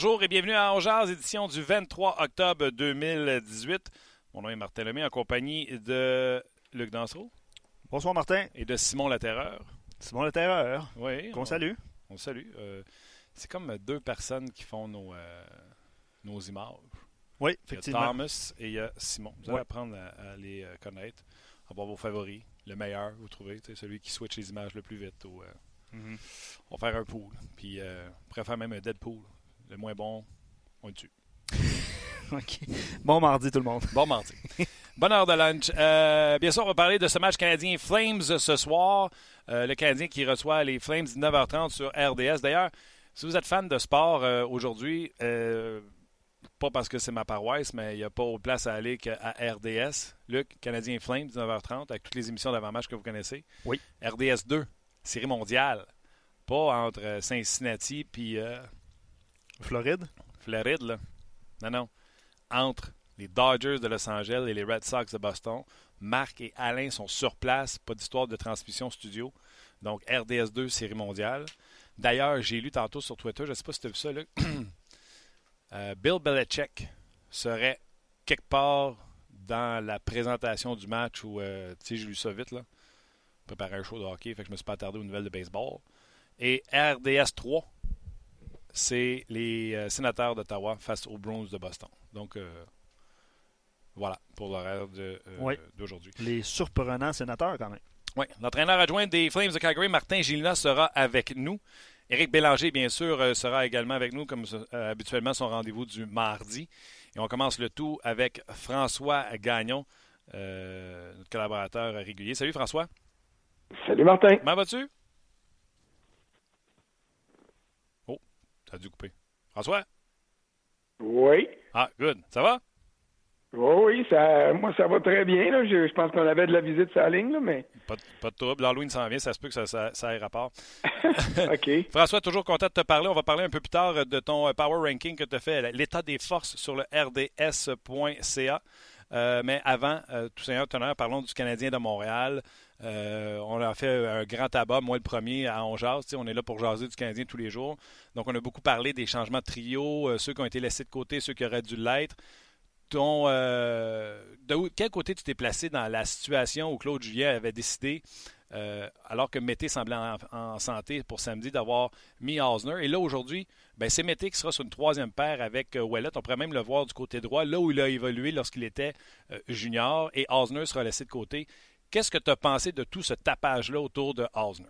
Bonjour et bienvenue à Angers, édition du 23 octobre 2018. Mon nom est Martin Lemay en compagnie de Luc Dansereau. Bonsoir Martin. Et de Simon Laterreur. Simon Laterreur. Oui. Qu'on salue. On salue. Euh, c'est comme deux personnes qui font nos, euh, nos images. Oui, effectivement. Il y a Thomas et il y a Simon. Vous allez apprendre à, les euh, connaître, à voir vos favoris, le meilleur, vous trouvez, celui qui switch les images le plus vite. Ou, mm-hmm. On va faire un pool. Puis on pourrait faire même un Deadpool. Le moins bon, on le tue. OK. Bon mardi, tout le monde. Bon mardi. Bonne heure de lunch. Euh, bien sûr, on va parler de ce match canadien Flames ce soir. Euh, le Canadien qui reçoit les Flames 19h30 sur RDS. D'ailleurs, si vous êtes fan de sport euh, aujourd'hui, pas parce que c'est ma paroisse, mais il n'y a pas autre place à aller qu'à RDS. Luc, Canadien Flames 19h30, avec toutes les émissions d'avant-match que vous connaissez. Oui. RDS 2, série mondiale. Pas entre Cincinnati puis Floride? Floride, là. Non, non. Entre les Dodgers de Los Angeles et les Red Sox de Boston, Marc et Alain sont sur place. Pas d'histoire de transmission studio. Donc, RDS2, série mondiale. D'ailleurs, j'ai lu tantôt sur Twitter, je ne sais pas si tu as vu ça, là. Euh, Bill Belichick serait quelque part dans la présentation du match où, euh, tu sais, ça vite, là. Préparer un show de hockey, fait que je me suis pas attardé aux nouvelles de baseball. Et RDS 3 c'est les euh, sénateurs d'Ottawa face aux Browns de Boston. Donc, euh, voilà pour l'horaire euh, d'aujourd'hui. Les surprenants sénateurs, quand même. Oui. L'entraîneur adjoint des Flames de Calgary, Martin Gilina, sera avec nous. Éric Bélanger, bien sûr, sera également avec nous, comme habituellement, son rendez-vous du mardi. Et on commence le tout avec François Gagnon, notre collaborateur régulier. Salut François. Salut Martin. Comment vas-tu? A dû couper. François? Oui. Ah, good. Ça va? oui, ça, moi, ça va très bien. Là. Je, pense qu'on avait de la visite sur la ligne, mais... Pas, pas de trouble. L'Halloween s'en vient. Ça se peut que ça, ça, ça ait rapport. OK. François, toujours content de te parler. On va parler un peu plus tard de ton Power Ranking que tu as fait, l'état des forces sur le rds.ca. Euh, mais avant, euh, tout seigneur, tonnerre, parlons du Canadien de Montréal. Euh, on a fait un grand tabac, moi le premier, à On On est là pour jaser du Canadien tous les jours. Donc, on a beaucoup parlé des changements de trio, ceux qui ont été laissés de côté, ceux qui auraient dû l'être. Ton, de quel côté tu t'es placé dans la situation où Claude Julien avait décidé, alors que Mété semblait en, santé pour samedi, d'avoir mis Osner. Et là, aujourd'hui, ben, c'est Mété qui sera sur une troisième paire avec euh, On pourrait même le voir du côté droit, là où il a évolué lorsqu'il était euh, junior, et Osner sera laissé de côté. Qu'est-ce que tu as pensé de tout ce tapage-là autour de Osner?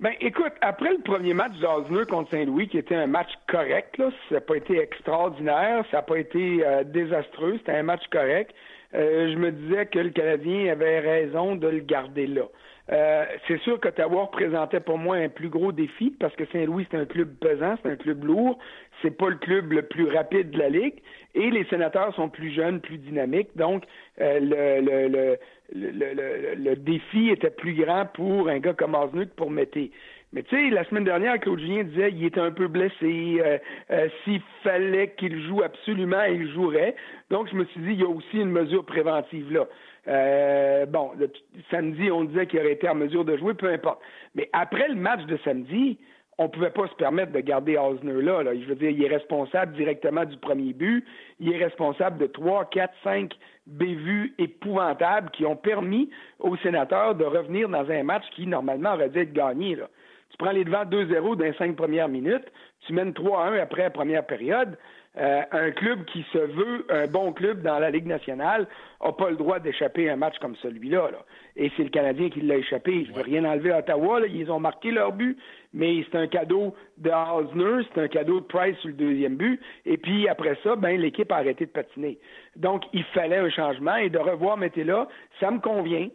Ben, écoute, après le premier match d'Osner contre Saint-Louis, qui était un match correct, là, ça n'a pas été extraordinaire, ça n'a pas été euh, désastreux, c'était un match correct. Euh, je me disais que le Canadien avait raison de le garder là. Euh, c'est sûr qu'Ottawa représentait pour moi un plus gros défi parce que Saint-Louis, c'est un club pesant, c'est un club lourd, c'est pas le club le plus rapide de la Ligue et les sénateurs sont plus jeunes, plus dynamiques. Donc, euh, le, le, le, le, défi était plus grand pour un gars comme Osnuk pour Mété. Mais tu sais, la semaine dernière, Claude Julien disait qu'il était un peu blessé. Euh, S'il fallait qu'il joue absolument, il jouerait. Donc, je me suis dit, il y a aussi une mesure préventive là. Euh, bon, le, samedi, on disait qu'il aurait été en mesure de jouer, peu importe. Mais après le match de samedi, on ne pouvait pas se permettre de garder Osner là, Je veux dire, il est responsable directement du premier but. Il est responsable de trois, quatre, cinq bévues épouvantables qui ont permis aux sénateurs de revenir dans un match qui, normalement, aurait dû être gagné. Là. Tu prends les devants 2-0 dans les cinq premières minutes, tu mènes 3-1 après la première période. Euh, un club qui se veut un bon club dans la Ligue nationale n'a pas le droit d'échapper à un match comme celui-là. Et c'est le Canadien qui l'a échappé. Je ne veux rien enlever à Ottawa. Ils ont marqué leur but, mais c'est un cadeau de Hausner, c'est un cadeau de Price sur le deuxième but. Et puis après ça, ben, l'équipe a arrêté de patiner. Donc, il fallait un changement et de revoir là, ça me convient.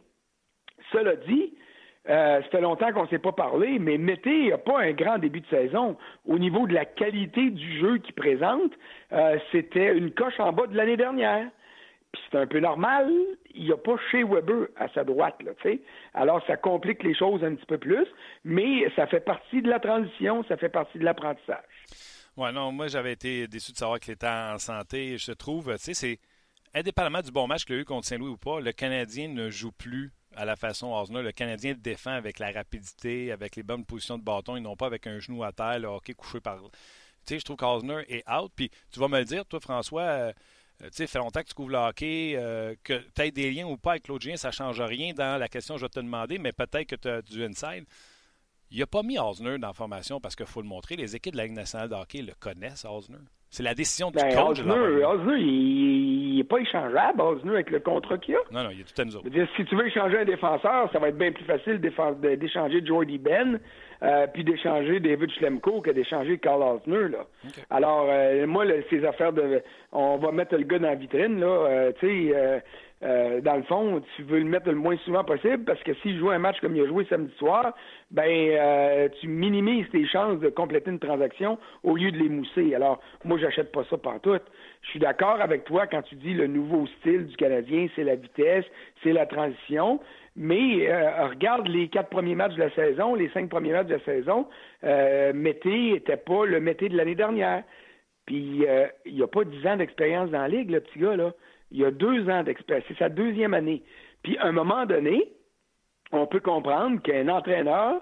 Cela dit, euh, ça fait longtemps qu'on ne s'est pas parlé, mais Mété n'a pas un grand début de saison. Au niveau de la qualité du jeu qu'il présente, euh, c'était une coche en bas de l'année dernière. Puis c'est un peu normal, il n'y a pas chez Weber à sa droite, là, tu sais. Alors ça complique les choses un petit peu plus, mais ça fait partie de la transition, ça fait partie de l'apprentissage. Ouais, non, moi j'avais été déçu de savoir qu'il était en santé. Je trouve, tu sais, c'est indépendamment du bon match qu'il a eu contre Saint-Louis ou pas, le Canadien ne joue plus à la façon Osner. Le Canadien défend avec la rapidité, avec les bonnes positions de bâton, et non pas avec un genou à terre, le hockey couché par. Tu sais, je trouve qu'Osner est out. Puis tu vas me le dire, toi, François, euh, tu sais, fait longtemps que tu couvres le hockey, euh, que tu aies des liens ou pas avec Claude Julien, ça ne change rien dans la question que je vais te demander, mais peut-être que tu as du inside. Il n'a pas mis Osner dans la formation parce qu'il faut le montrer. Les équipes de la Ligue nationale de hockey le connaissent, Osner. C'est la décision du ben, coach. Osner, il n'est pas échangeable, Osner, avec le contrat qu'il a. Non, non, il est tout à nous autres. si tu veux échanger un défenseur, ça va être bien plus facile d'échanger Jordy Ben euh, puis d'échanger David Schlemko que d'échanger Carl Osner. Là. Alors, euh, moi, ces affaires de... On va mettre le gars dans la vitrine, là, euh, tu sais... Euh, dans le fond, tu veux le mettre le moins souvent possible parce que s'il joue un match comme il a joué samedi soir, ben euh, tu minimises tes chances de compléter une transaction au lieu de les mousser. Alors, moi, j'achète pas ça tout. Je suis d'accord avec toi quand tu dis le nouveau style du Canadien, c'est la vitesse, c'est la transition. Mais euh, regarde les quatre premiers matchs de la saison, les cinq premiers matchs de la saison, Mété n'était pas le Mété de l'année dernière. Puis il n'y a pas dix ans d'expérience dans la ligue, le petit gars là il y a deux ans d'expérience. C'est sa deuxième année. Puis, à un moment donné, on peut comprendre qu'un entraîneur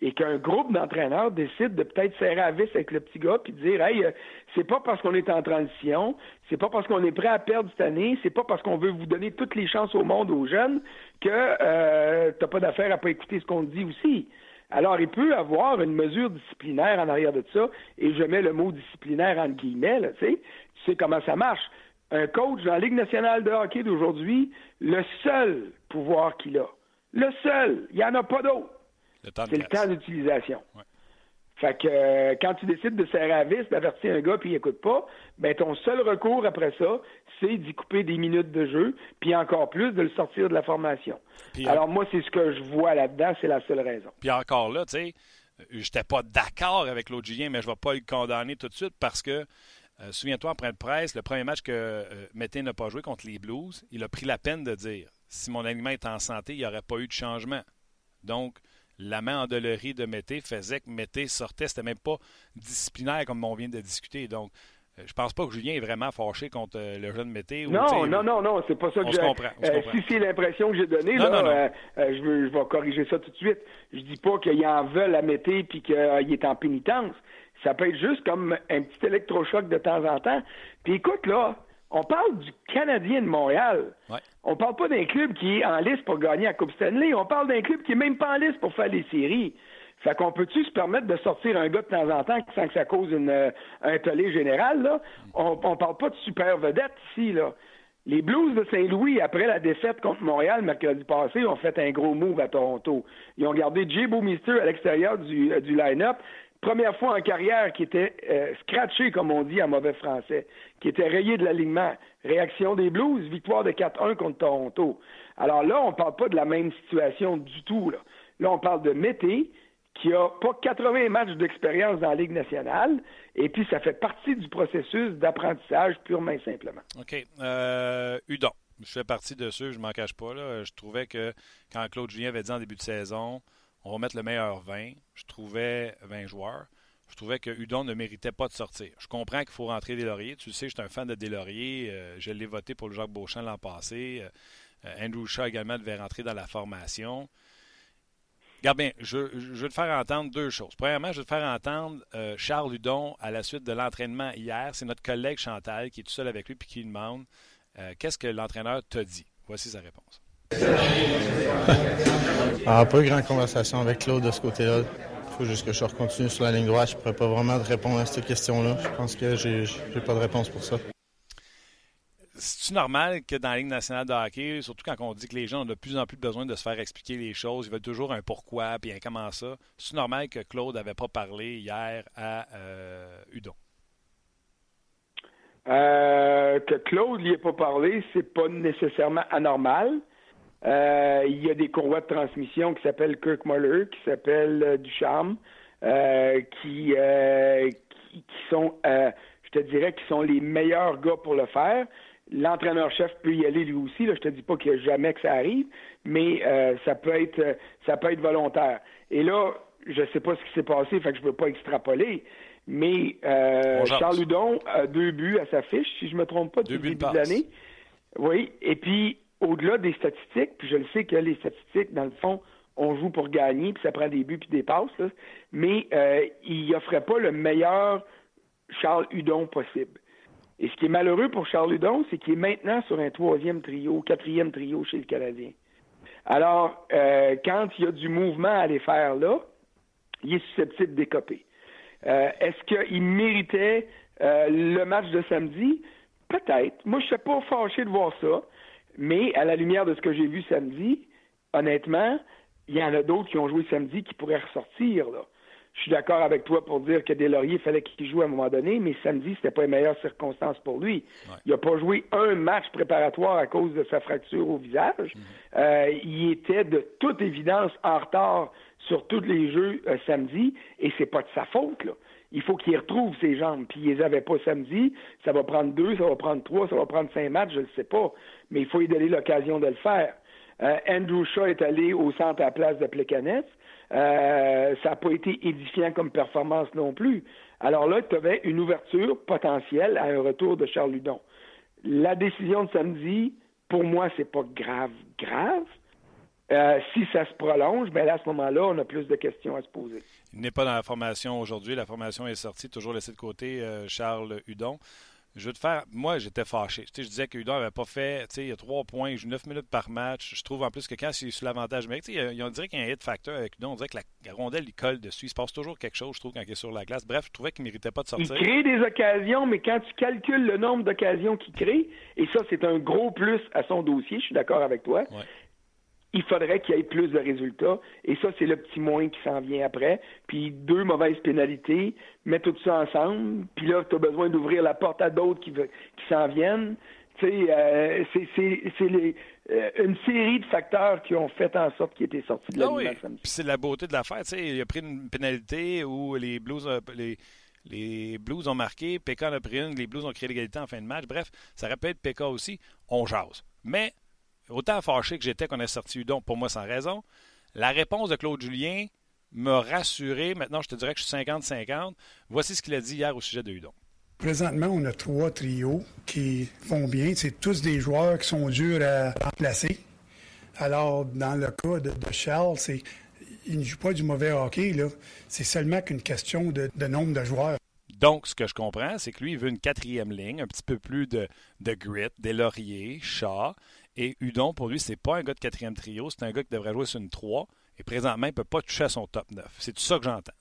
et qu'un groupe d'entraîneurs décide de peut-être serrer la vis avec le petit gars puis dire Hey, euh, c'est pas parce qu'on est en transition, c'est pas parce qu'on est prêt à perdre cette année, c'est pas parce qu'on veut vous donner toutes les chances au monde aux jeunes que euh, t'as pas d'affaire à pas écouter ce qu'on dit aussi. Alors, il peut avoir une mesure disciplinaire en arrière de ça, et je mets le mot disciplinaire en guillemets, tu sais, tu sais comment ça marche un coach dans la Ligue nationale de hockey d'aujourd'hui, le seul pouvoir qu'il a, le seul, il n'y en a pas d'autre, c'est le temps d'utilisation. Fait que euh, quand tu décides de serrer à vis, d'avertir un gars puis il écoute pas, ben ton seul recours après ça, c'est d'y couper des minutes de jeu, puis encore plus de le sortir de la formation. Alors moi, c'est ce que je vois là-dedans, c'est la seule raison. Puis encore là, tu sais, j'étais pas d'accord avec l'autre mais je vais pas le condamner tout de suite parce que euh, souviens-toi, en point de presse, le premier match que euh, Mété n'a pas joué contre les Blues, il a pris la peine de dire si mon aliment est en santé, il n'y aurait pas eu de changement. Donc, la main en dolorie de Mété faisait que Mété sortait. C'était même pas disciplinaire comme on vient de discuter. Donc, euh, je pense pas que Julien est vraiment fâché contre le jeune Mété. non, non, non, non, c'est pas ça que je Si c'est l'impression que j'ai donnée, je, vais corriger ça tout de suite. Je dis pas qu'il en veut à Mété et qu'il est en pénitence. Ça peut être juste comme un petit électrochoc de temps en temps. Puis écoute, là, on parle du Canadien de Montréal. Ouais. On parle pas d'un club qui est en liste pour gagner la Coupe Stanley. On parle d'un club qui est même pas en liste pour faire les séries. Fait qu'on peut-tu se permettre de sortir un gars de temps en temps sans que ça cause une, euh, un tollé général, là? On, on parle pas de super vedette ici, là. Les Blues de Saint-Louis, après la défaite contre Montréal mercredi passé, ont fait un gros move à Toronto. Ils ont gardé Jay Mister à l'extérieur du, euh, du line-up première fois en carrière qui était euh, scratché, comme on dit en mauvais français, qui était rayé de l'alignement. Réaction des Blues, victoire de 4-1 contre Toronto. Alors là, on ne parle pas de la même situation du tout. Là, on parle de Mété, qui a pas 80 matchs d'expérience dans la Ligue nationale, et puis ça fait partie du processus d'apprentissage purement et simplement. OK. Euh, Udon. Je fais partie de ceux, je ne m'en cache pas. Je trouvais que quand Claude Julien avait dit en début de saison, on va mettre le meilleur 20. Je trouvais 20 joueurs. Je trouvais que Udon ne méritait pas de sortir. Je comprends qu'il faut rentrer des lauriers. Tu sais, je suis un fan de Delaurier. Euh, je l'ai voté pour le Jacques Beauchamp l'an passé. Euh, Andrew Shaw également devait rentrer dans la formation. Regarde bien, je, vais te faire entendre deux choses. Premièrement, je vais te faire entendre euh, Charles Udon à la suite de l'entraînement hier. C'est notre collègue Chantal qui est tout seul avec lui et qui lui demande qu'est-ce que l'entraîneur t'a dit? Voici sa réponse. Ah, pas eu grande conversation avec Claude de ce côté-là. faut juste que je continue sur la ligne droite. Je ne pourrais pas vraiment répondre à cette question-là. Je pense que j'ai n'ai pas de réponse pour ça. C'est normal que dans la Ligue nationale de hockey, surtout quand on dit que les gens ont de plus en plus besoin de se faire expliquer les choses, ils veulent toujours un pourquoi, puis un comment ça. C'est normal que Claude n'avait pas parlé hier à euh, Udon. Euh, que Claude n'y ait pas parlé, c'est pas nécessairement anormal. Euh, il y a des courroies de transmission qui s'appellent Kirk Muller, qui s'appellent euh, Ducharme, euh, qui, qui, qui, sont, je te dirais, qui sont les meilleurs gars pour le faire. L'entraîneur-chef peut y aller lui aussi. Là, je te dis pas qu'il n'y a jamais que ça arrive, mais ça peut être ça peut être volontaire. Et là, je sais pas ce qui s'est passé, fait que je veux pas extrapoler. Mais Charles Hudon a deux buts à sa fiche, si je me trompe pas, depuis le début de l'année. Oui, et puis au-delà des statistiques, puis je le sais que les statistiques, dans le fond, on joue pour gagner, puis ça prend des buts puis des passes, mais euh, il offrait pas le meilleur Charles Hudon possible. Et ce qui est malheureux pour Charles Hudon, c'est qu'il est maintenant sur un troisième trio, quatrième trio chez le Canadien. Alors, euh, quand il y a du mouvement à aller faire là, il est susceptible d'écoper. Euh, est-ce qu'il méritait le match de samedi? Peut-être. Moi, je ne suis pas fâché de voir ça. Mais à la lumière de ce que j'ai vu samedi, honnêtement, il y en a d'autres qui ont joué samedi qui pourraient ressortir. Là. Je suis d'accord avec toi pour dire que Deslauriers fallait qu'il joue à un moment donné, mais samedi, c'était pas les meilleures circonstances pour lui. Il n'a pas joué un match préparatoire à cause de sa fracture au visage. Mhm. Euh, il était de toute évidence en retard sur tous les jeux euh, samedi, et c'est pas de sa faute. Là il faut qu'il retrouve ses jambes. Puis il les avait pas samedi. Ça va prendre deux, ça va prendre trois, ça va prendre cinq matchs, je ne sais pas. Mais il faut lui donner l'occasion de le faire. Euh, Andrew Shaw est allé au centre à la place de Plekanec. Euh, ça n'a pas été édifiant comme performance non plus. Alors là, tu avais une ouverture potentielle à un retour de Charles Ludon. La décision de samedi, pour moi, c'est pas grave, grave. Euh, si ça se prolonge, ben là, à ce moment-là, on a plus de questions à se poser. Il n'est pas dans la formation aujourd'hui. La formation est sortie, toujours laissé de côté euh, Charles Hudon. Je veux te faire. Moi, j'étais fâché. je disais que Hudon n'avait pas fait. Il y a trois points, il joue neuf minutes par match. Je trouve en plus que quand il est sur l'avantage mais on dirait qu'il y a un hit factor avec Hudon. On dirait que la, rondelle, il colle dessus. Il se passe toujours quelque chose, je trouve, quand il est sur la glace. Bref, je trouvais qu'il ne méritait pas de sortir. Il crée des occasions, mais quand tu calcules le nombre d'occasions qu'il crée, et ça, c'est un gros plus à son dossier, je suis d'accord avec toi il faudrait qu'il y ait plus de résultats. Et ça, c'est le petit moins qui s'en vient après. Puis deux mauvaises pénalités, mets tout ça ensemble. Puis là, tu as besoin d'ouvrir la porte à d'autres qui, qui s'en viennent. Euh, c'est euh, une série de facteurs qui ont fait en sorte qu'il était sorti de la ah oui. Puis c'est la beauté de l'affaire. Tu sais, il a pris une pénalité où les Blues, les, les Blues ont marqué, PK en a pris une, les Blues ont créé l'égalité en fin de match. Bref, ça répète PK aussi. On jase. Mais autant fâché que j'étais qu'on ait sorti Udon, pour moi sans raison, la réponse de Claude Julien m'a rassuré. Maintenant, je te dirais que je suis 50-50. Voici ce qu'il a dit hier au sujet de Udon. Présentement, on a trois trios qui font bien. C'est tous des joueurs qui sont durs à remplacer. Alors, dans le cas de, Charles, c'est il ne joue pas du mauvais hockey. Là. C'est seulement qu'une question de, nombre de joueurs. Donc, ce que je comprends, c'est que lui, il veut une quatrième ligne, un petit peu plus de, de grit, des lauriers, chat. Et Udon, pour lui, c'est pas un gars de quatrième trio, c'est un gars qui devrait jouer sur une 3. Et présentement, il ne peut pas toucher à son top 9. C'est tout ça que j'entends.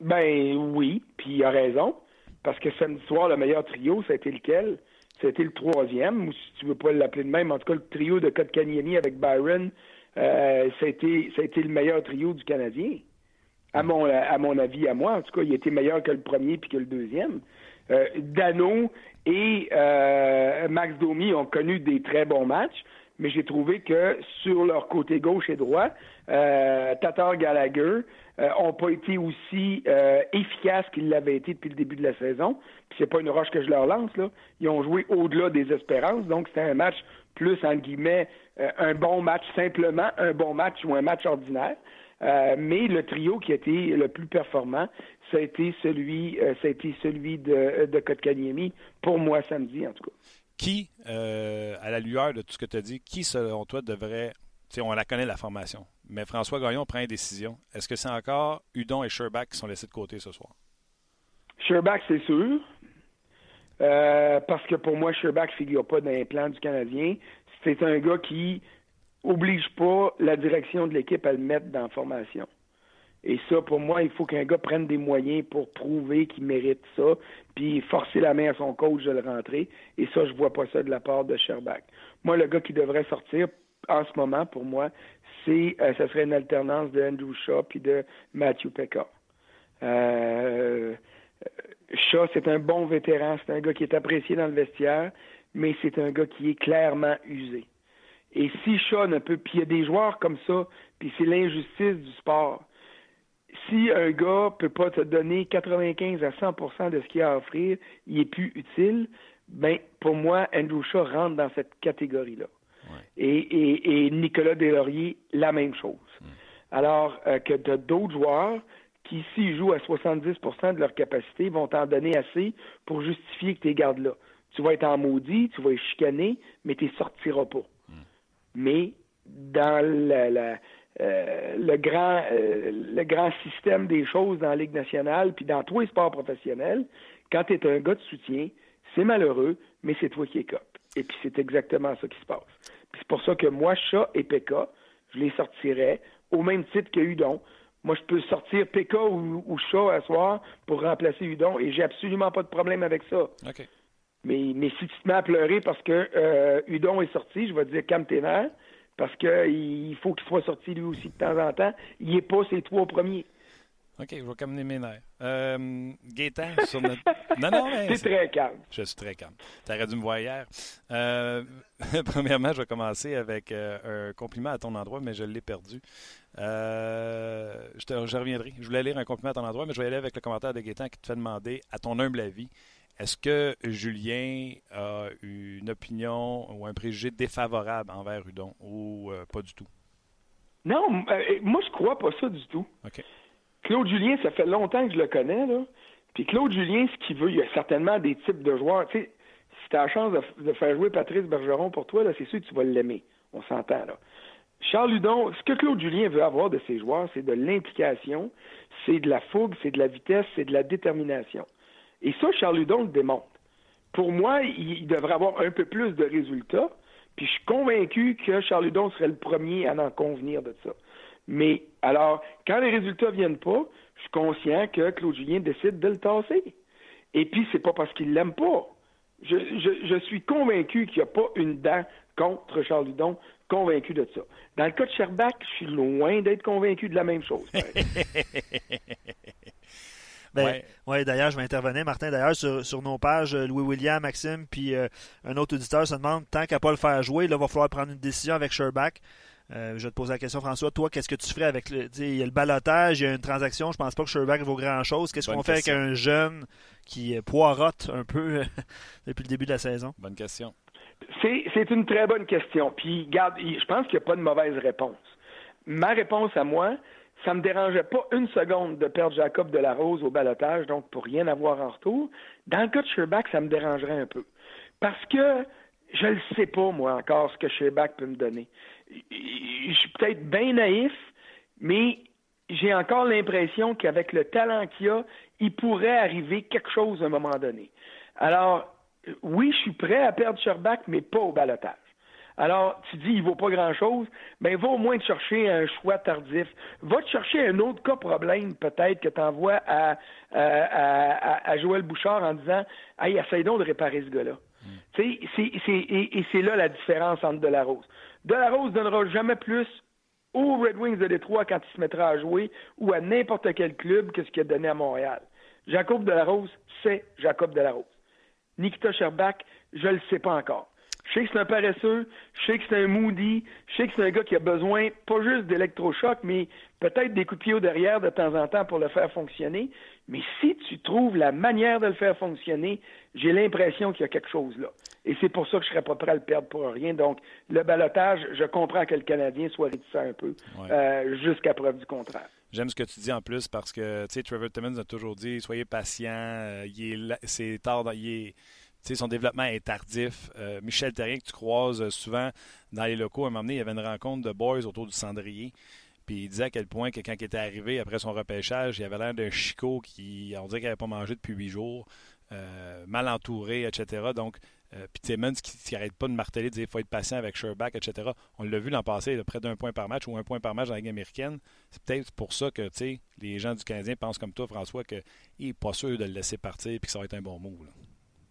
Ben oui, puis il a raison. Parce que samedi soir, le meilleur trio, été lequel? Été le troisième, ou si tu veux pas l'appeler de même, en tout cas, le trio de Kotkaniemi avec Byron, euh, ça a été le meilleur trio du Canadien. À mon, à mon avis, à moi, en tout cas, il était meilleur que le premier puis que le deuxième. Euh, Dano et euh, Max Domi ont connu des très bons matchs, mais j'ai trouvé que sur leur côté gauche et droit, euh, Tatar Gallagher n'ont pas été aussi efficaces qu'ils l'avaient été depuis le début de la saison. Puis c'est pas une roche que je leur lance là. Ils ont joué au-delà des espérances, donc c'était un match plus entre guillemets un bon match simplement, un bon match ou un match ordinaire. mais le trio qui a été le plus performant, ça a été celui, euh, ça a été celui de, euh, de Kotkaniemi, pour moi samedi en tout cas. Qui, euh, à la lueur de tout ce que tu as dit, qui selon toi devrait, on la connaît la formation, mais François Gagnon prend une décision. Est-ce que c'est encore Udon et Sherbach qui sont laissés de côté ce soir? Sherbach, c'est sûr. parce que pour moi, Sherbach ne figure pas dans les plans du Canadien. C'est un gars qui oblige pas la direction de l'équipe à le mettre dans la formation. Et ça, pour moi, il faut qu'un gars prenne des moyens pour prouver qu'il mérite ça, puis forcer la main à son coach de le rentrer. Et ça, je vois pas ça de la part de Sherbach. Moi, le gars qui devrait sortir en ce moment, pour moi, c'est, euh, ça serait une alternance de Andrew Shaw puis de Matthew Pekka. Euh, Shaw, c'est un bon vétéran, c'est un gars qui est apprécié dans le vestiaire, mais c'est un gars qui est clairement usé. Et si Shaw ne peut, puis il y a des joueurs comme ça, puis c'est l'injustice du sport. Si un gars peut pas te donner 95 à 100% de ce qu'il a à offrir, il est plus utile. Ben, pour moi, Andrew Shaw rentre dans cette catégorie-là. Et, et, et, Nicolas Deslauriers, la même chose. Alors euh, que de d'autres joueurs qui, s'ils jouent à 70% de leur capacité, vont t'en donner assez pour justifier que tu les gardes là. Tu vas être en maudit, tu vas être chicané, mais tu ne sortiras pas. Mais dans la, la, euh, le grand euh, le grand système des choses dans la Ligue nationale, puis dans tous les sports professionnels, quand tu es un gars de soutien, c'est malheureux, mais c'est toi qui es cop. Et puis c'est exactement ça qui se passe. C'est pour ça que moi, Chat et Pekka, je les sortirais au même titre que Udon. Moi, je peux sortir Pekka ou, ou Chat à soir pour remplacer Udon et j'ai absolument pas de problème avec ça. Mais, mais si tu te mets à pleurer parce que euh, Udon est sorti, je vais te dire calme tes nerfs, parce qu'il faut qu'il soit sorti lui aussi de temps en temps. Il n'est pas ses trois premiers. OK, je vais calmer mes nerfs. Euh, Gaétan, sur notre... Non, non, mais... C'est très calme. Je suis très calme. Tu aurais dû me voir hier. Euh, premièrement, je vais commencer avec euh, un compliment à ton endroit, mais je l'ai perdu. Euh, je, te, je, reviendrai. Je voulais lire un compliment à ton endroit, mais je vais aller avec le commentaire de Gaétan qui te fait demander, à ton humble avis, est-ce que Julien a une opinion ou un préjugé défavorable envers Udon ou euh, pas du tout? Non, euh, moi je crois pas ça du tout. Claude Julien, ça fait longtemps que je le connais, là. Puis Claude Julien, ce qu'il veut, il y a certainement des types de joueurs. Tu sais, si tu as la chance de, de, faire jouer Patrice Bergeron pour toi, là, c'est sûr que tu vas l'aimer. On s'entend, là. Charles Ludon, ce que Claude Julien veut avoir de ses joueurs, c'est de l'implication, c'est de la fougue, c'est de la vitesse, c'est de la détermination. Et ça, Charles Ludon le démontre. Pour moi, il devrait avoir un peu plus de résultats, puis je suis convaincu que Charles Ludon serait le premier à en convenir de ça. Mais alors, quand les résultats viennent pas, je suis conscient que Claude Julien décide de le tasser. Et puis, c'est pas parce qu'il l'aime pas. Je, je, suis convaincu qu'il n'y a pas une dent contre Charles Ludon, convaincu de ça. Dans le cas de Sherbach, je suis loin d'être convaincu de la même chose. Ben, ouais. ouais d'ailleurs, je vais intervenir, Martin. D'ailleurs, sur, sur, nos pages, Louis-William, Maxime, puis euh, un autre auditeur se demande tant qu'à pas le faire jouer, là, il va falloir prendre une décision avec Sherbach. Euh, je vais te poser la question, François. Toi, qu'est-ce que tu ferais avec le. Il y a le balotage, il y a une transaction. Je pense pas que Sherbach vaut grand-chose. Qu'est-ce qu'on fait avec un jeune qui poirote un peu depuis le début de la saison? Bonne question. C'est une très bonne question. Puis, garde, je pense qu'il n'y a pas de mauvaise réponse. Ma réponse à moi, ça me dérangeait pas une seconde de perdre Jacob de la Rose au balotage, donc pour rien avoir en retour. Dans le cas de Sherbach, ça me dérangerait un peu. Parce que je ne sais pas, moi, encore, ce que Sherbach peut me donner. Je suis peut-être bien naïf, mais j'ai encore l'impression qu'avec le talent qu'il a, il pourrait arriver quelque chose à un moment donné. Alors, oui, je suis prêt à perdre Sherbach, mais pas au balotage. Alors, tu dis, il vaut pas grand-chose, ben va au moins te chercher un choix tardif. Va te chercher un autre cas problème, peut-être, que tu envoies à, à, à, à, Joël Bouchard en disant, hey, essaye donc de réparer ce gars-là. Mm. Tu sais, et, et c'est là la différence entre Delarose. Delarose donnera jamais plus aux Red Wings de Détroit quand il se mettra à jouer ou à n'importe quel club que ce qu'il a donné à Montréal. Jacob Delarose, c'est Jacob Delarose. Nikita Sherbach, je le sais pas encore. Je sais que c'est un paresseux, je sais que c'est un moody, je sais que c'est un gars qui a besoin pas juste d'électrochoc, mais peut-être des coups de pied derrière de temps en temps pour le faire fonctionner. Mais si tu trouves la manière de le faire fonctionner, j'ai l'impression qu'il y a quelque chose là. Et c'est pour ça que je serais pas prêt à le perdre pour rien. Donc, le balotage, je comprends que le Canadien soit réticent un peu, ouais. euh, jusqu'à preuve du contraire. J'aime ce que tu dis en plus parce que, tu sais, Trevor Timmons a toujours dit, soyez patient, euh, il est, c'est tard, dans, il est son développement est tardif. Euh, Michel Terrien, que tu croises souvent dans les locaux, à un moment donné, il y avait une rencontre de boys autour du cendrier. Puis il disait à quel point que quand il était arrivé après son repêchage, il avait l'air d'un chicot qui, on dirait qu'il n'avait pas mangé depuis huit jours, euh, mal entouré, etc. Donc, Euh, puis qui n'arrête pas de marteler, de dire qu'il faut être patient avec Sherback, etc. On l'a vu l'an passé, près d'un point par match ou un point par match dans la Ligue américaine. C'est peut-être pour ça que les gens du Canadien pensent comme toi, François, qu'il n'est pas sûr de le laisser partir et que ça va être un bon mot.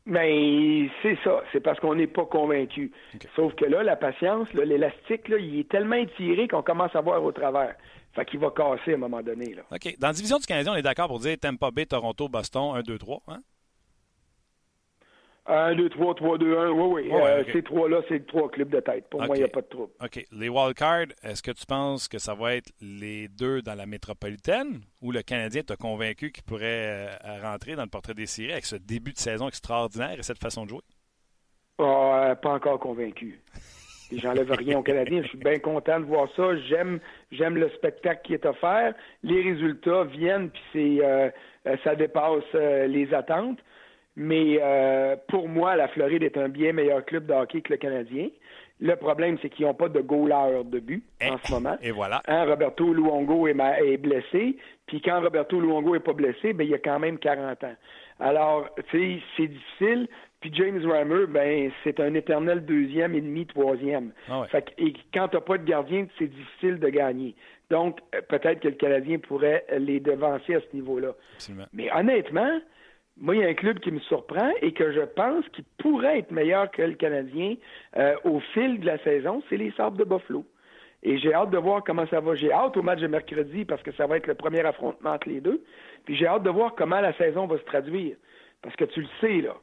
Mais c'est ça, c'est parce qu'on n'est pas convaincu. Sauf que là, la patience, l'élastique, il est tellement étiré qu'on commence à voir au travers. Fait qu'il va casser à un moment donné. Là. OK. Dans la division du Canadien, on est d'accord pour dire Tampa Bay, Toronto, Boston, 1, 2, 3. Hein? 1, 2, 3, 3, 2, 1. Oui, oui. euh, Ces trois-là, c'est trois clubs de tête. Pour moi, il n'y a pas de trouble. OK. Les wildcards, est-ce que tu penses que ça va être les deux dans la métropolitaine ou le Canadien t'a convaincu qu'il pourrait euh, rentrer dans le portrait des séries avec ce début de saison extraordinaire et cette façon de jouer? Ah, pas encore convaincu. J'enlève rien aux Canadiens. Je suis bien content de voir ça. J'aime, j'aime le spectacle qui est offert. Les résultats viennent, puis c'est, euh, euh, ça dépasse les attentes. Mais euh, pour moi, la Floride est un bien meilleur club de hockey que le Canadien. Le problème, c'est qu'ils n'ont pas de goaler de but en ce moment. Et voilà. Hein, Roberto Luongo est, est, blessé. Puis quand Roberto Luongo n'est pas blessé, ben, il a quand même 40 ans. Alors, tu sais, c'est difficile. Puis James Reimer, ben, c'est un éternel deuxième et demi, troisième. Ah fait que, et quand tu n'as pas de gardien, c'est difficile de gagner. Donc, euh, peut-être que le Canadien pourrait les devancer à ce niveau-là. Mais honnêtement, moi, il y a un club qui me surprend et que je pense qu'il pourrait être meilleur que le Canadien euh, au fil de la saison, c'est les Sables de Buffalo. Et j'ai hâte de voir comment ça va. J'ai hâte au match de mercredi parce que ça va être le premier affrontement entre les deux. Puis j'ai hâte de voir comment la saison va se traduire. Parce que tu le sais, là,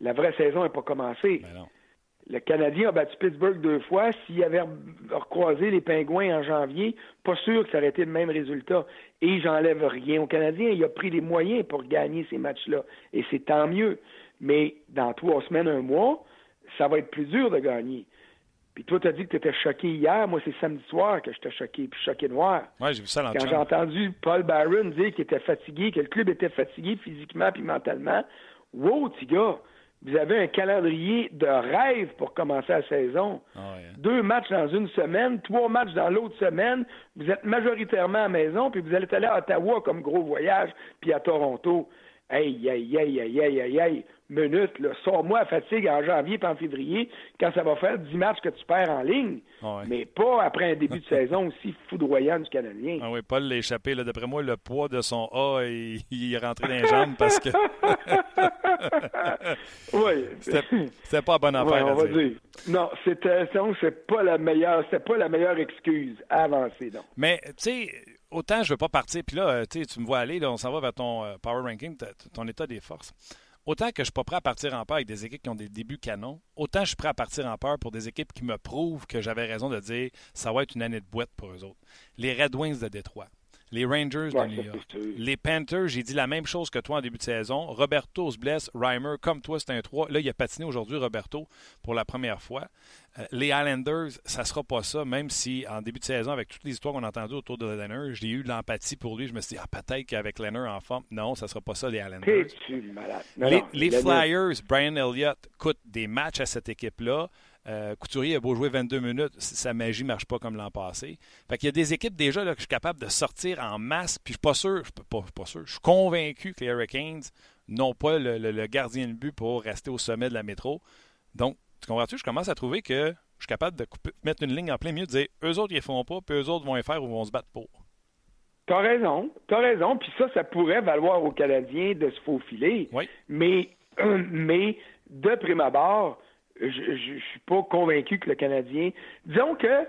la vraie saison n'est pas commencée. Ben le Canadien a battu Pittsburgh deux fois. S'il avait recroisé les Pingouins en janvier, pas sûr que ça aurait été le même résultat. Et j'enlève rien au Canadien. Il a pris les moyens pour gagner ces matchs-là. Et c'est tant mieux. Mais dans trois semaines, un mois, ça va être plus dur de gagner. Puis toi, tu as dit que tu étais choqué hier. Moi, c'est samedi soir que j'étais choqué, puis choqué noir. Ouais, j'ai vu ça Quand j'ai entendu Paul Barron dire qu'il était fatigué, que le club était fatigué physiquement puis mentalement, wow, petit gars, vous avez un calendrier de rêve pour commencer la saison. Ah hein. Deux matchs dans une semaine, trois matchs dans l'autre semaine. Vous êtes majoritairement à la maison, puis vous allez aller à Ottawa comme gros voyage, puis à Toronto. Aïe, aïe, aïe, aïe, aïe, aïe, aïe. Minute, là. Sors-moi à fatigue en janvier puis en février, quand ça va faire dix matchs que tu perds en ligne. Ah Mais pas après un début de saison aussi foudroyant du Canadien. Ah oui, Paul l'a échappé. D'après moi, le poids de son A, il, il est rentré dans les jambes parce que. oui. C'était pas bonne affaire. Ouais, on va dire. Non, c'était c'est pas la meilleure, c'était pas la meilleure excuse à avancer, donc. Mais tu sais, autant je veux pas partir, puis là, tu me vois aller, là, on s'en va vers ton euh, power ranking, ton état des forces. Autant que je suis pas prêt à partir en peur avec des équipes qui ont des débuts canons, autant je suis prêt à partir en peur pour des équipes qui me prouvent que j'avais raison de dire ça va être une année de boîte pour eux autres. Les Red Wings de Détroit, les Rangers de New York, les Panthers, j'ai dit la même chose que toi en début de saison. Roberto se blesse, Reimer, comme toi, c'est un 3. Là, il a patiné aujourd'hui, Roberto, pour la première fois. Euh, les Islanders, ça sera pas ça, même si en début de saison, avec toutes les histoires qu'on a entendues autour de Leonard, j'ai eu de l'empathie pour lui. Je me suis dit, ah, peut-être qu'avec Leonard en forme, non, ça sera pas ça, les Islanders. les, les Flyers, Brian Elliott coûtent des matchs à cette équipe-là. Euh, Couturier a beau jouer 22 minutes, sa magie ne marche pas comme l'an passé. Fait qu'il y a des équipes déjà là, que je suis capable de sortir en masse, puis je suis pas sûr, je suis pas, pas, sûr, je suis convaincu que les Hurricanes n'ont pas le, gardien de but pour rester au sommet de la métro. Donc, tu comprends-tu? Je commence à trouver que je suis capable de mettre une ligne en plein milieu, de dire eux autres, ils ne font pas, puis eux autres vont y faire ou vont se battre pour. T'as raison, t'as raison, puis ça, ça pourrait valoir aux Canadiens de se faufiler. Oui. Mais, mais de prime abord, je ne suis pas convaincu que le Canadien. Disons que,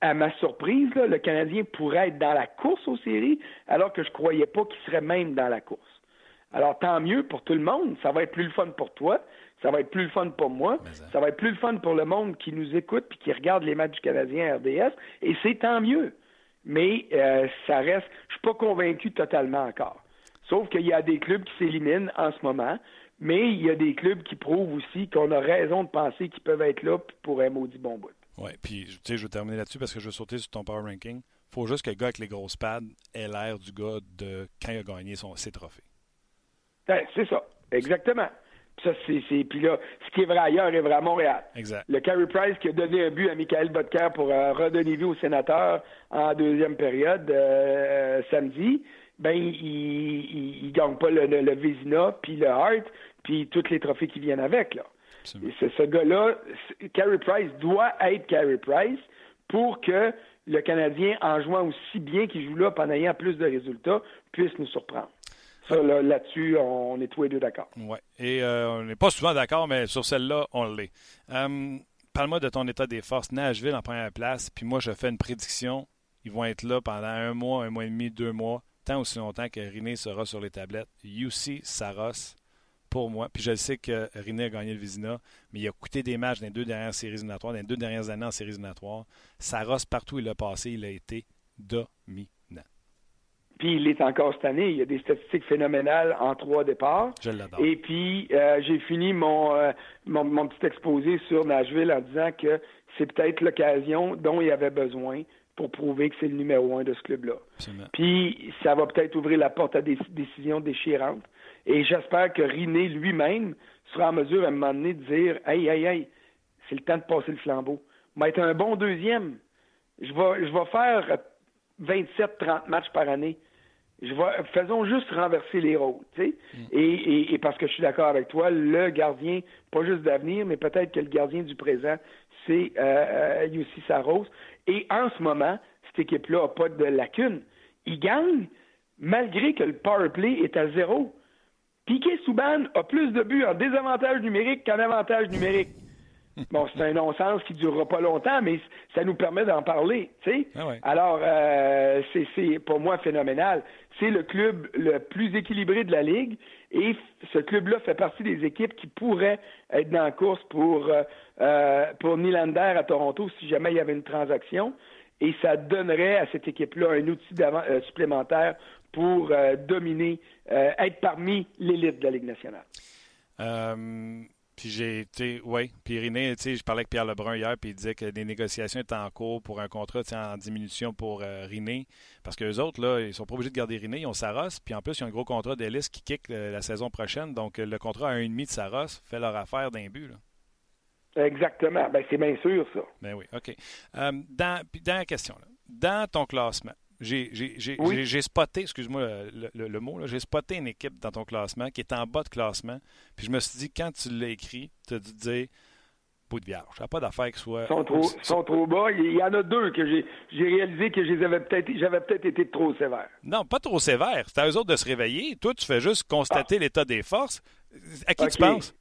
à ma surprise, le Canadien pourrait être dans la course aux séries, alors que je ne croyais pas qu'il serait même dans la course. Alors, tant mieux pour tout le monde. Ça va être plus le fun pour toi. Ça va être plus le fun pour moi. Ça va être plus le fun pour le monde qui nous écoute et qui regarde les matchs du Canadien à RDS. Et c'est tant mieux. Mais euh, ça reste. Je suis pas convaincu totalement encore. Sauf qu'il y a des clubs qui s'éliminent en ce moment. Mais il y a des clubs qui prouvent aussi qu'on a raison de penser qu'ils peuvent être là pour un maudit bon bout. Oui, puis tu sais, je vais terminer là-dessus parce que je vais sauter sur ton power ranking. faut juste que le gars avec les grosses pads ait l'air du gars de quand il a gagné son, ses trophées. Ben, c'est ça, exactement. Ça, c'est, puis là, ce qui est vrai ailleurs est vrai à Montréal. Exact. Le Carey Price qui a donné un but à Michael Botker pour euh, redonner vie au sénateur en deuxième période euh, samedi, ben il, il, gagne pas le, le, puis le Hart puis tous les trophées qui viennent avec là. Ce gars-là, Carey Price doit être Carey Price pour que le Canadien, en jouant aussi bien qu'il joue là, en ayant plus de résultats, puisse nous surprendre. Ça, là-dessus, on est tous les deux d'accord. Oui. Et euh, on n'est pas souvent d'accord, mais sur celle-là, on l'est. Euh, parle-moi de ton état des forces. Nashville en première place, puis moi, je fais une prédiction. Ils vont être là pendant un mois, un mois et demi, deux mois, tant aussi longtemps que Riné sera sur les tablettes. UC Saros, pour moi. Puis je sais que Riné a gagné le Vizina, mais il a coûté des matchs dans les deux dernières séries éliminatoires, dans les deux dernières années en séries éliminatoires. Saros, partout où il a passé, il a été dominant. Puis il est encore cette année. Il y a des statistiques phénoménales en trois départs. Je l'adore. Et puis euh, j'ai fini mon, euh, mon, mon, petit exposé sur Nashville en disant que c'est peut-être l'occasion dont il avait besoin pour prouver que c'est le numéro un de ce club-là. Puis ça va peut-être ouvrir la porte à des décisions déchirantes. Et j'espère que Riné lui-même sera en mesure à un moment donné de dire Hey, hey, hey, c'est le temps de passer le flambeau. Va être un bon deuxième. Je vais, je vais faire 27-30 matchs par année. Je vais, faisons juste renverser les rôles. Mm. Et, et, parce que je suis d'accord avec toi, le gardien, pas juste d'avenir, mais peut-être que le gardien du présent, c'est euh, euh Saros. Et en ce moment, cette équipe-là n'a pas de lacunes. Il gagne malgré que le power play est à zéro. Piquet Souban a plus de buts en désavantage numérique qu'en avantage numérique. Bon, c'est un non-sens qui ne durera pas longtemps, mais ça nous permet d'en parler. Tu ah Alors, euh, c'est pour moi phénoménal. C'est le club le plus équilibré de la Ligue et ce club-là fait partie des équipes qui pourraient être dans la course pour, euh, euh pour Nylander à Toronto si jamais il y avait une transaction. Et ça donnerait à cette équipe-là un outil euh, supplémentaire pour euh, dominer, être parmi l'élite de la Ligue nationale. Puis j'ai oui. Puis René, tu sais, je parlais avec Pierre Lebrun hier, puis il disait que des négociations étaient en cours pour un contrat en diminution pour euh, Riné. Parce que les autres, là, ils sont pas obligés de garder Riné, ils ont Saros. Puis en plus, ils ont un gros contrat d'Ellis qui kick euh, la saison prochaine. Donc le contrat à 1,5 de Saros fait leur affaire d'un but. Là. Exactement. Ben, c'est bien sûr, ça. Ben oui, OK. Euh, dans, dernière question. Là. Dans ton classement, j'ai spoté, excuse-moi le, mot, j'ai spoté une équipe dans ton classement qui est en bas de classement. Puis je me suis dit, quand tu l'as écrit, tu as dû te dire, bout de vierge. Il pas d'affaire qui soit. Ils sont trop, sont trop bas. Il y en a deux que j'ai réalisé que j'avais peut-être peut été trop sévère. Non, pas trop sévère. C'est à eux autres de se réveiller. Toi, tu fais juste constater ah. l'état des forces. À qui tu penses?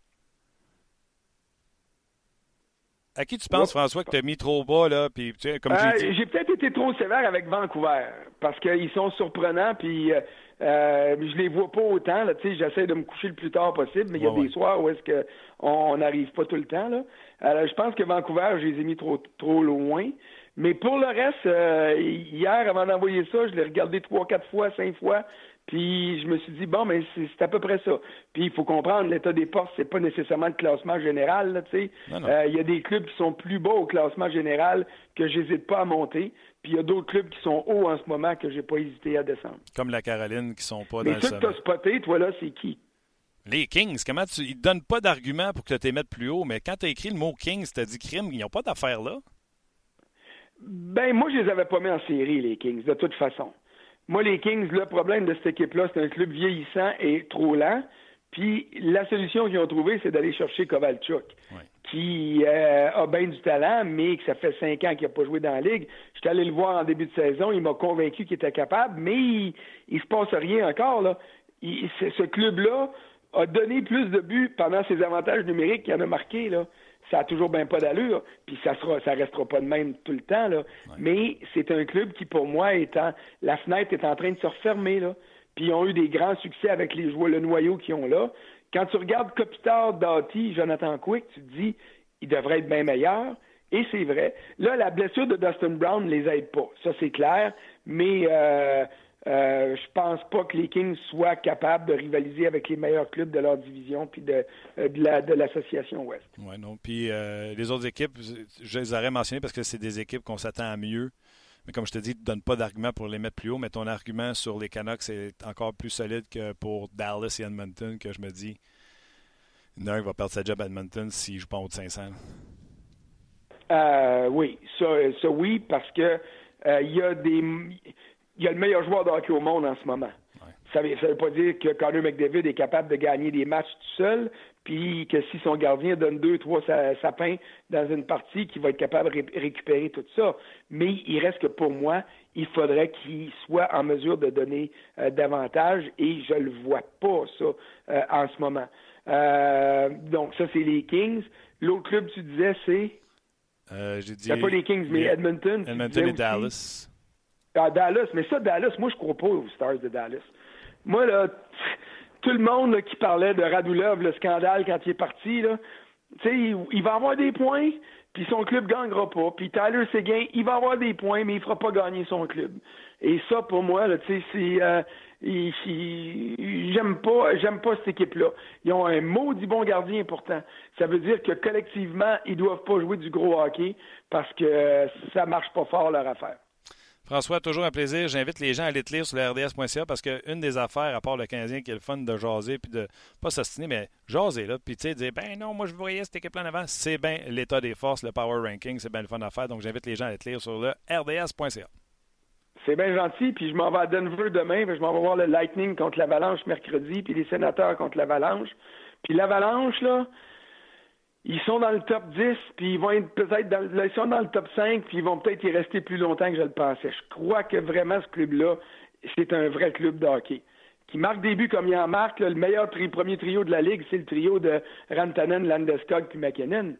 À qui tu penses, François, que tu as mis trop bas, là? Puis, comme euh, j'ai peut-être été trop sévère avec Vancouver, parce qu'ils sont surprenants, puis euh, euh, je les vois pas autant. Là, j'essaie de me coucher le plus tard possible, mais il y a des soirs où est-ce qu'on n'arrive pas tout le temps. Là. Alors, je pense que Vancouver, je les ai mis trop, trop loin. Mais pour le reste, hier, avant d'envoyer ça, je l'ai regardé trois, quatre fois, cinq fois. Puis je me suis dit, bon, mais c'est à peu près ça. Puis il faut comprendre, l'état des postes, c'est pas nécessairement le classement général. Tu sais, euh, il y a des clubs qui sont plus bas au classement général que j'hésite pas à monter. Puis il y a d'autres clubs qui sont hauts en ce moment que j'ai pas hésité à descendre. Comme la Caroline qui sont pas mais dans le sommet. que tu as spoté, toi là, c'est qui? Les Kings, comment tu. Ils te donnent pas d'argument pour que tu les mettes plus haut, mais quand tu as écrit le mot Kings, tu as dit crime, ils n'ont pas d'affaires là? Ben, moi, je les avais pas mis en série, les Kings, de toute façon. Moi, les Kings, le problème de cette équipe-là, c'est un club vieillissant et trop lent. Puis la solution qu'ils ont trouvée, c'est d'aller chercher Kovalchuk, qui euh, a bien du talent, mais que ça fait cinq ans qu'il n'a pas joué dans la ligue. J'étais allé le voir en début de saison, il m'a convaincu qu'il était capable, mais il, ne se passe rien encore. Là. ce club-là a donné plus de buts pendant ses avantages numériques qu'il en a marqué. Là ça a toujours bien pas d'allure, puis ça sera, ça restera pas de même tout le temps, là. Mais c'est un club qui, pour moi, étant, la fenêtre est en train de se refermer, là. Puis ils ont eu des grands succès avec les joueurs, le noyau qu'ils ont là. Quand tu regardes Kopitar, Doughty, Jonathan Quick, tu te dis, ils devraient être bien meilleurs. Et c'est vrai. Là, la blessure de Dustin Brown ne les aide pas. Ça, c'est clair. Mais euh, euh, je pense pas que les Kings soient capables de rivaliser avec les meilleurs clubs de leur division puis de, euh, de l'association Ouest. Oui, non. Puis euh, les autres équipes, je les aurais mentionnées parce que c'est des équipes qu'on s'attend à mieux. Mais comme je te dis, tu ne donnes pas d'argument pour les mettre plus haut, mais ton argument sur les Canucks est encore plus solide que pour Dallas et Edmonton, que je me dis, Nurk va perdre sa job à Edmonton s'il ne joue pas en haut de 500. oui, ça, ça, oui, parce que il y a des il y a le meilleur joueur de hockey au monde en ce moment. Ça ne veut pas dire que Connor McDavid est capable de gagner des matchs tout seul, puis que si son gardien donne deux, trois sapins dans une partie, qu'il va être capable de récupérer tout ça. Mais il reste que pour moi, il faudrait qu'il soit en mesure de donner euh, davantage et je le vois pas, ça, euh, en ce moment. Euh, donc, ça, c'est les Kings. L'autre club, tu disais, c'est? Euh, j'ai dit. pas les Kings, mais Edmonton. Edmonton et Dallas. Ah, Dallas, mais ça, Dallas, moi, je crois pas aux Stars de Dallas. Moi, là, tout le monde qui parlait de Radulov, le scandale quand il est parti, là, tu sais, il, va avoir des points, puis son club gagnera pas. Puis Tyler Seguin, il va avoir des points, mais il fera pas gagner son club. Et ça, pour moi, tu sais, c'est... Euh, j'aime pas j'aime pas cette équipe-là. Ils ont un maudit bon gardien pourtant. Ça veut dire que collectivement, ils doivent pas jouer du gros hockey parce que ça marche pas fort leur affaire. François, toujours un plaisir. J'invite les gens à aller te lire sur le RDS.ca parce qu'une des affaires, à part le Canadien, qui est le fun de jaser, puis de pas s'ostiner, mais jaser, là, puis tu sais, dire, ben non, moi je voyais cette équipe-là en avant, c'est bien l'état des forces, le power ranking, c'est bien le fun à faire. Donc j'invite les gens à aller te lire sur le RDS.ca. C'est bien gentil, puis je m'en vais à Denver demain, je m'en vais voir le Lightning contre l'Avalanche mercredi, puis les sénateurs contre l'Avalanche. Puis l'Avalanche, là, ils sont dans le top 10, puis ils vont être peut-être dans, ils sont dans le top 5, puis ils vont peut-être y rester plus longtemps que je le pensais. Je crois que vraiment ce club-là, c'est un vrai club de hockey. Qui marque des buts comme il en marque, le meilleur premier trio de la Ligue, c'est le trio de Rantanen, Landeskog puis McKinnon.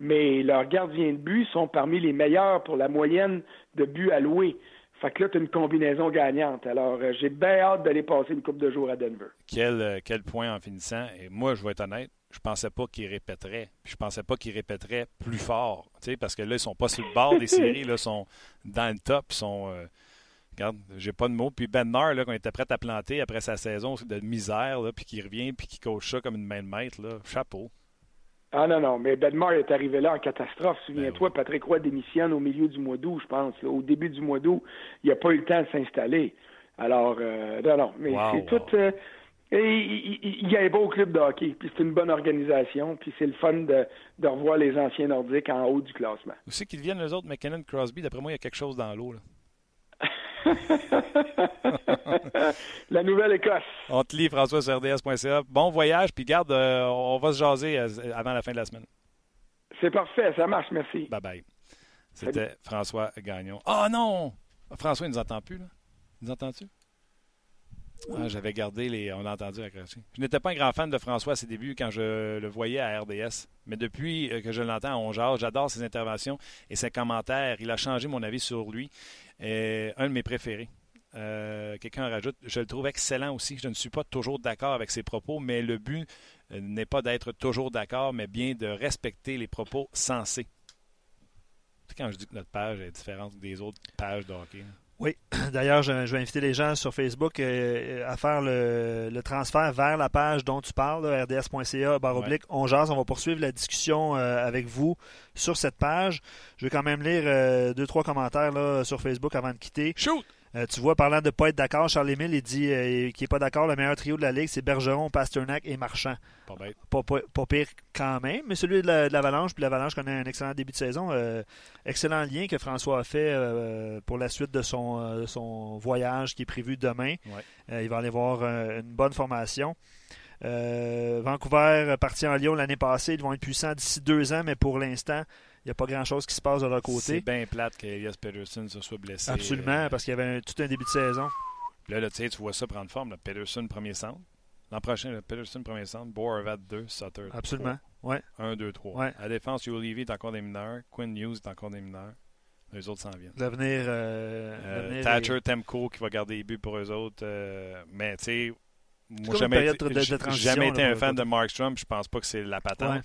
Mais leurs gardiens de but sont parmi les meilleurs pour la moyenne de buts alloués. Fait que là, tu as une combinaison gagnante. Alors, euh, j'ai bien hâte d'aller passer une coupe de jours à Denver. Quel, euh, quel point en finissant. Et moi, je vais être honnête, je pensais pas qu'ils répéteraient. Puis je pensais pas qu'ils répéteraient plus fort. Parce que là, ils sont pas sur le bord des séries. Là, ils sont dans le top. Ils sont. Euh, regarde, j'ai pas de mots. Puis Ben quand il était prêt à planter après sa saison de misère, là, puis qu'il revient, puis qu'il coach ça comme une main de maître, là, chapeau. Ah non, non, mais Ben Maher est arrivé là en catastrophe. Souviens-toi, ben Patrick Roy démissionne au milieu du mois d'août, je pense. Au début du mois d'août, il n'a pas eu le temps de s'installer. Alors, euh, non, non, mais c'est tout. Euh, il, y a un beau club de hockey, puis c'est une bonne organisation, puis c'est le fun de, de, revoir les anciens nordiques en haut du classement. Aussi qu'ils viennent, les autres, McKinnon, Crosby, d'après moi, il y a quelque chose dans l'eau. la Nouvelle-Écosse. On te lit, François, sur rds.ca. Bon voyage, puis garde, euh, on va se jaser euh, avant la fin de la semaine. C'est parfait, ça marche, merci. Bye bye. C'était François Gagnon. Oh non! François, il nous entend plus, là. Il nous entend-tu? Ah, j'avais gardé les. On a entendu accrocher. Je n'étais pas un grand fan de François à ses débuts quand je le voyais à RDS. Mais depuis euh, que je l'entends on jase, j'adore ses interventions et ses commentaires. Il a changé mon avis sur lui. Et un de mes préférés. Euh, quelqu'un rajoute, je le trouve excellent aussi. Je ne suis pas toujours d'accord avec ses propos, mais le but euh, n'est pas d'être toujours d'accord, mais bien de respecter les propos sensés. Quand je dis que notre page est différente des autres pages de hockey. Oui, d'ailleurs, je, vais inviter les gens sur Facebook euh, à faire le, transfert vers la page dont tu parles, rds.ca, barre oblique, on jase. On va poursuivre la discussion euh, avec vous sur cette page. Je vais quand même lire euh, deux, trois commentaires là, sur Facebook avant de quitter. Shoot! Euh, tu vois, parlant de ne pas être d'accord, Charles-Émile, il dit euh, qu'il n'est pas d'accord. Le meilleur trio de la Ligue, c'est Bergeron, Pasternak et Marchand. Pas bête. Pas, pire quand même, mais celui de l'Avalanche, puis l'Avalanche connaît un excellent début de saison. Euh, excellent lien que François a fait pour la suite de son, son voyage qui est prévu demain. il va aller voir une bonne formation. Vancouver parti en Lyon l'année passée. Ils vont être puissants d'ici deux ans, mais pour l'instant, il n'y a pas grand-chose qui se passe de leur côté. C'est bien plate qu'Elias Peterson se soit blessé. Absolument, euh, parce qu'il y avait tout un début de saison. Là, là tu vois ça prendre forme. Peterson, premier centre. L'an prochain, Peterson, premier centre. Boervat, 2. Sutter. Absolument. Ouais. 1, 2, 3. À la défense, Levy est encore des mineurs. Quinn Hughes est encore des mineurs. Les autres s'en viennent. L'avenir. Euh, euh, Thatcher, Temco qui va garder les buts pour eux autres. mais tu sais, moi, jamais, jamais été un fan de Mark Strom. Je pense pas que c'est la patente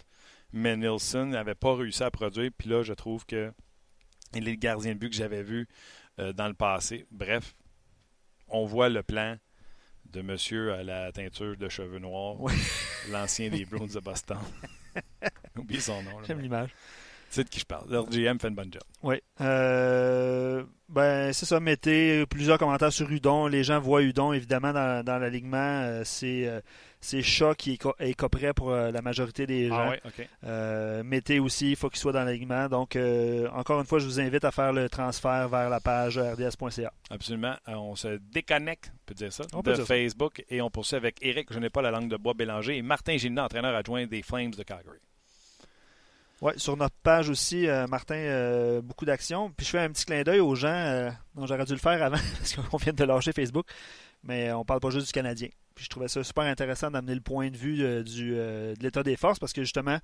mais Nielsen n'avait pas réussi à produire. Puis là, je trouve que il est le gardien de but que j'avais vu euh, dans le passé. Bref, on voit le plan de monsieur à la teinture de cheveux noirs, l'ancien des Browns de Boston. Oublie son nom. J'aime l'image. C'est de qui je parle. Leur GM fait une bonne job. Oui. Euh, ben, c'est ça. Mettez plusieurs commentaires sur Udon. Les gens voient Udon, évidemment, dans, dans l'alignement. Euh, c'est c'est Chat qui est, est coprêt pour la majorité des ah gens. Ah oui, OK. Mété aussi, il faut qu'il soit dans l'alignement. Donc, encore une fois, je vous invite à faire le transfert vers la page rds.ca. Absolument. on se déconnecte, on peut dire ça, on de Facebook et on poursuit avec Eric, je n'ai pas la langue de bois Bélanger, et Martin Gilna, entraîneur adjoint des Flames de Calgary. Oui, sur notre page aussi, euh, Martin, euh, beaucoup d'actions. Puis je fais un petit clin d'œil aux gens euh, dont j'aurais dû le faire avant, parce qu'on vient de lâcher Facebook. Mais on parle pas juste du Canadien. Puis je trouvais ça super intéressant d'amener le point de vue du, de l'état des forces, parce que justement,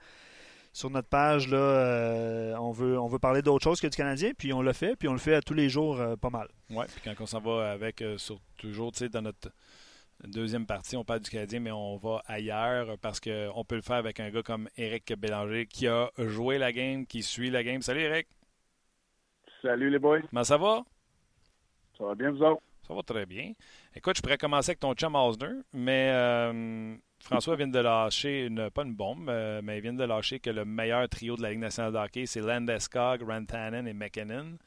sur notre page, là, on, veut, on veut parler d'autre chose que du Canadien, puis on le fait, puis on le fait à tous les jours pas mal. Oui, puis quand on s'en va avec, sur, toujours, tu sais, dans notre Deuxième partie, on parle du Canadien, mais on va ailleurs parce qu'on peut le faire avec un gars comme Eric Bélanger qui a joué la game, qui suit la game. Salut Eric. Salut les boys. Comment ça va? Ça va bien, vous autres? Ça va très bien. Écoute, je pourrais commencer avec ton chum Osner, mais euh, François vient de lâcher, une, pas une bombe, euh, mais il vient de lâcher que le meilleur trio de la Ligue nationale de hockey, c'est Landeskog, Rantanen et McKinnon.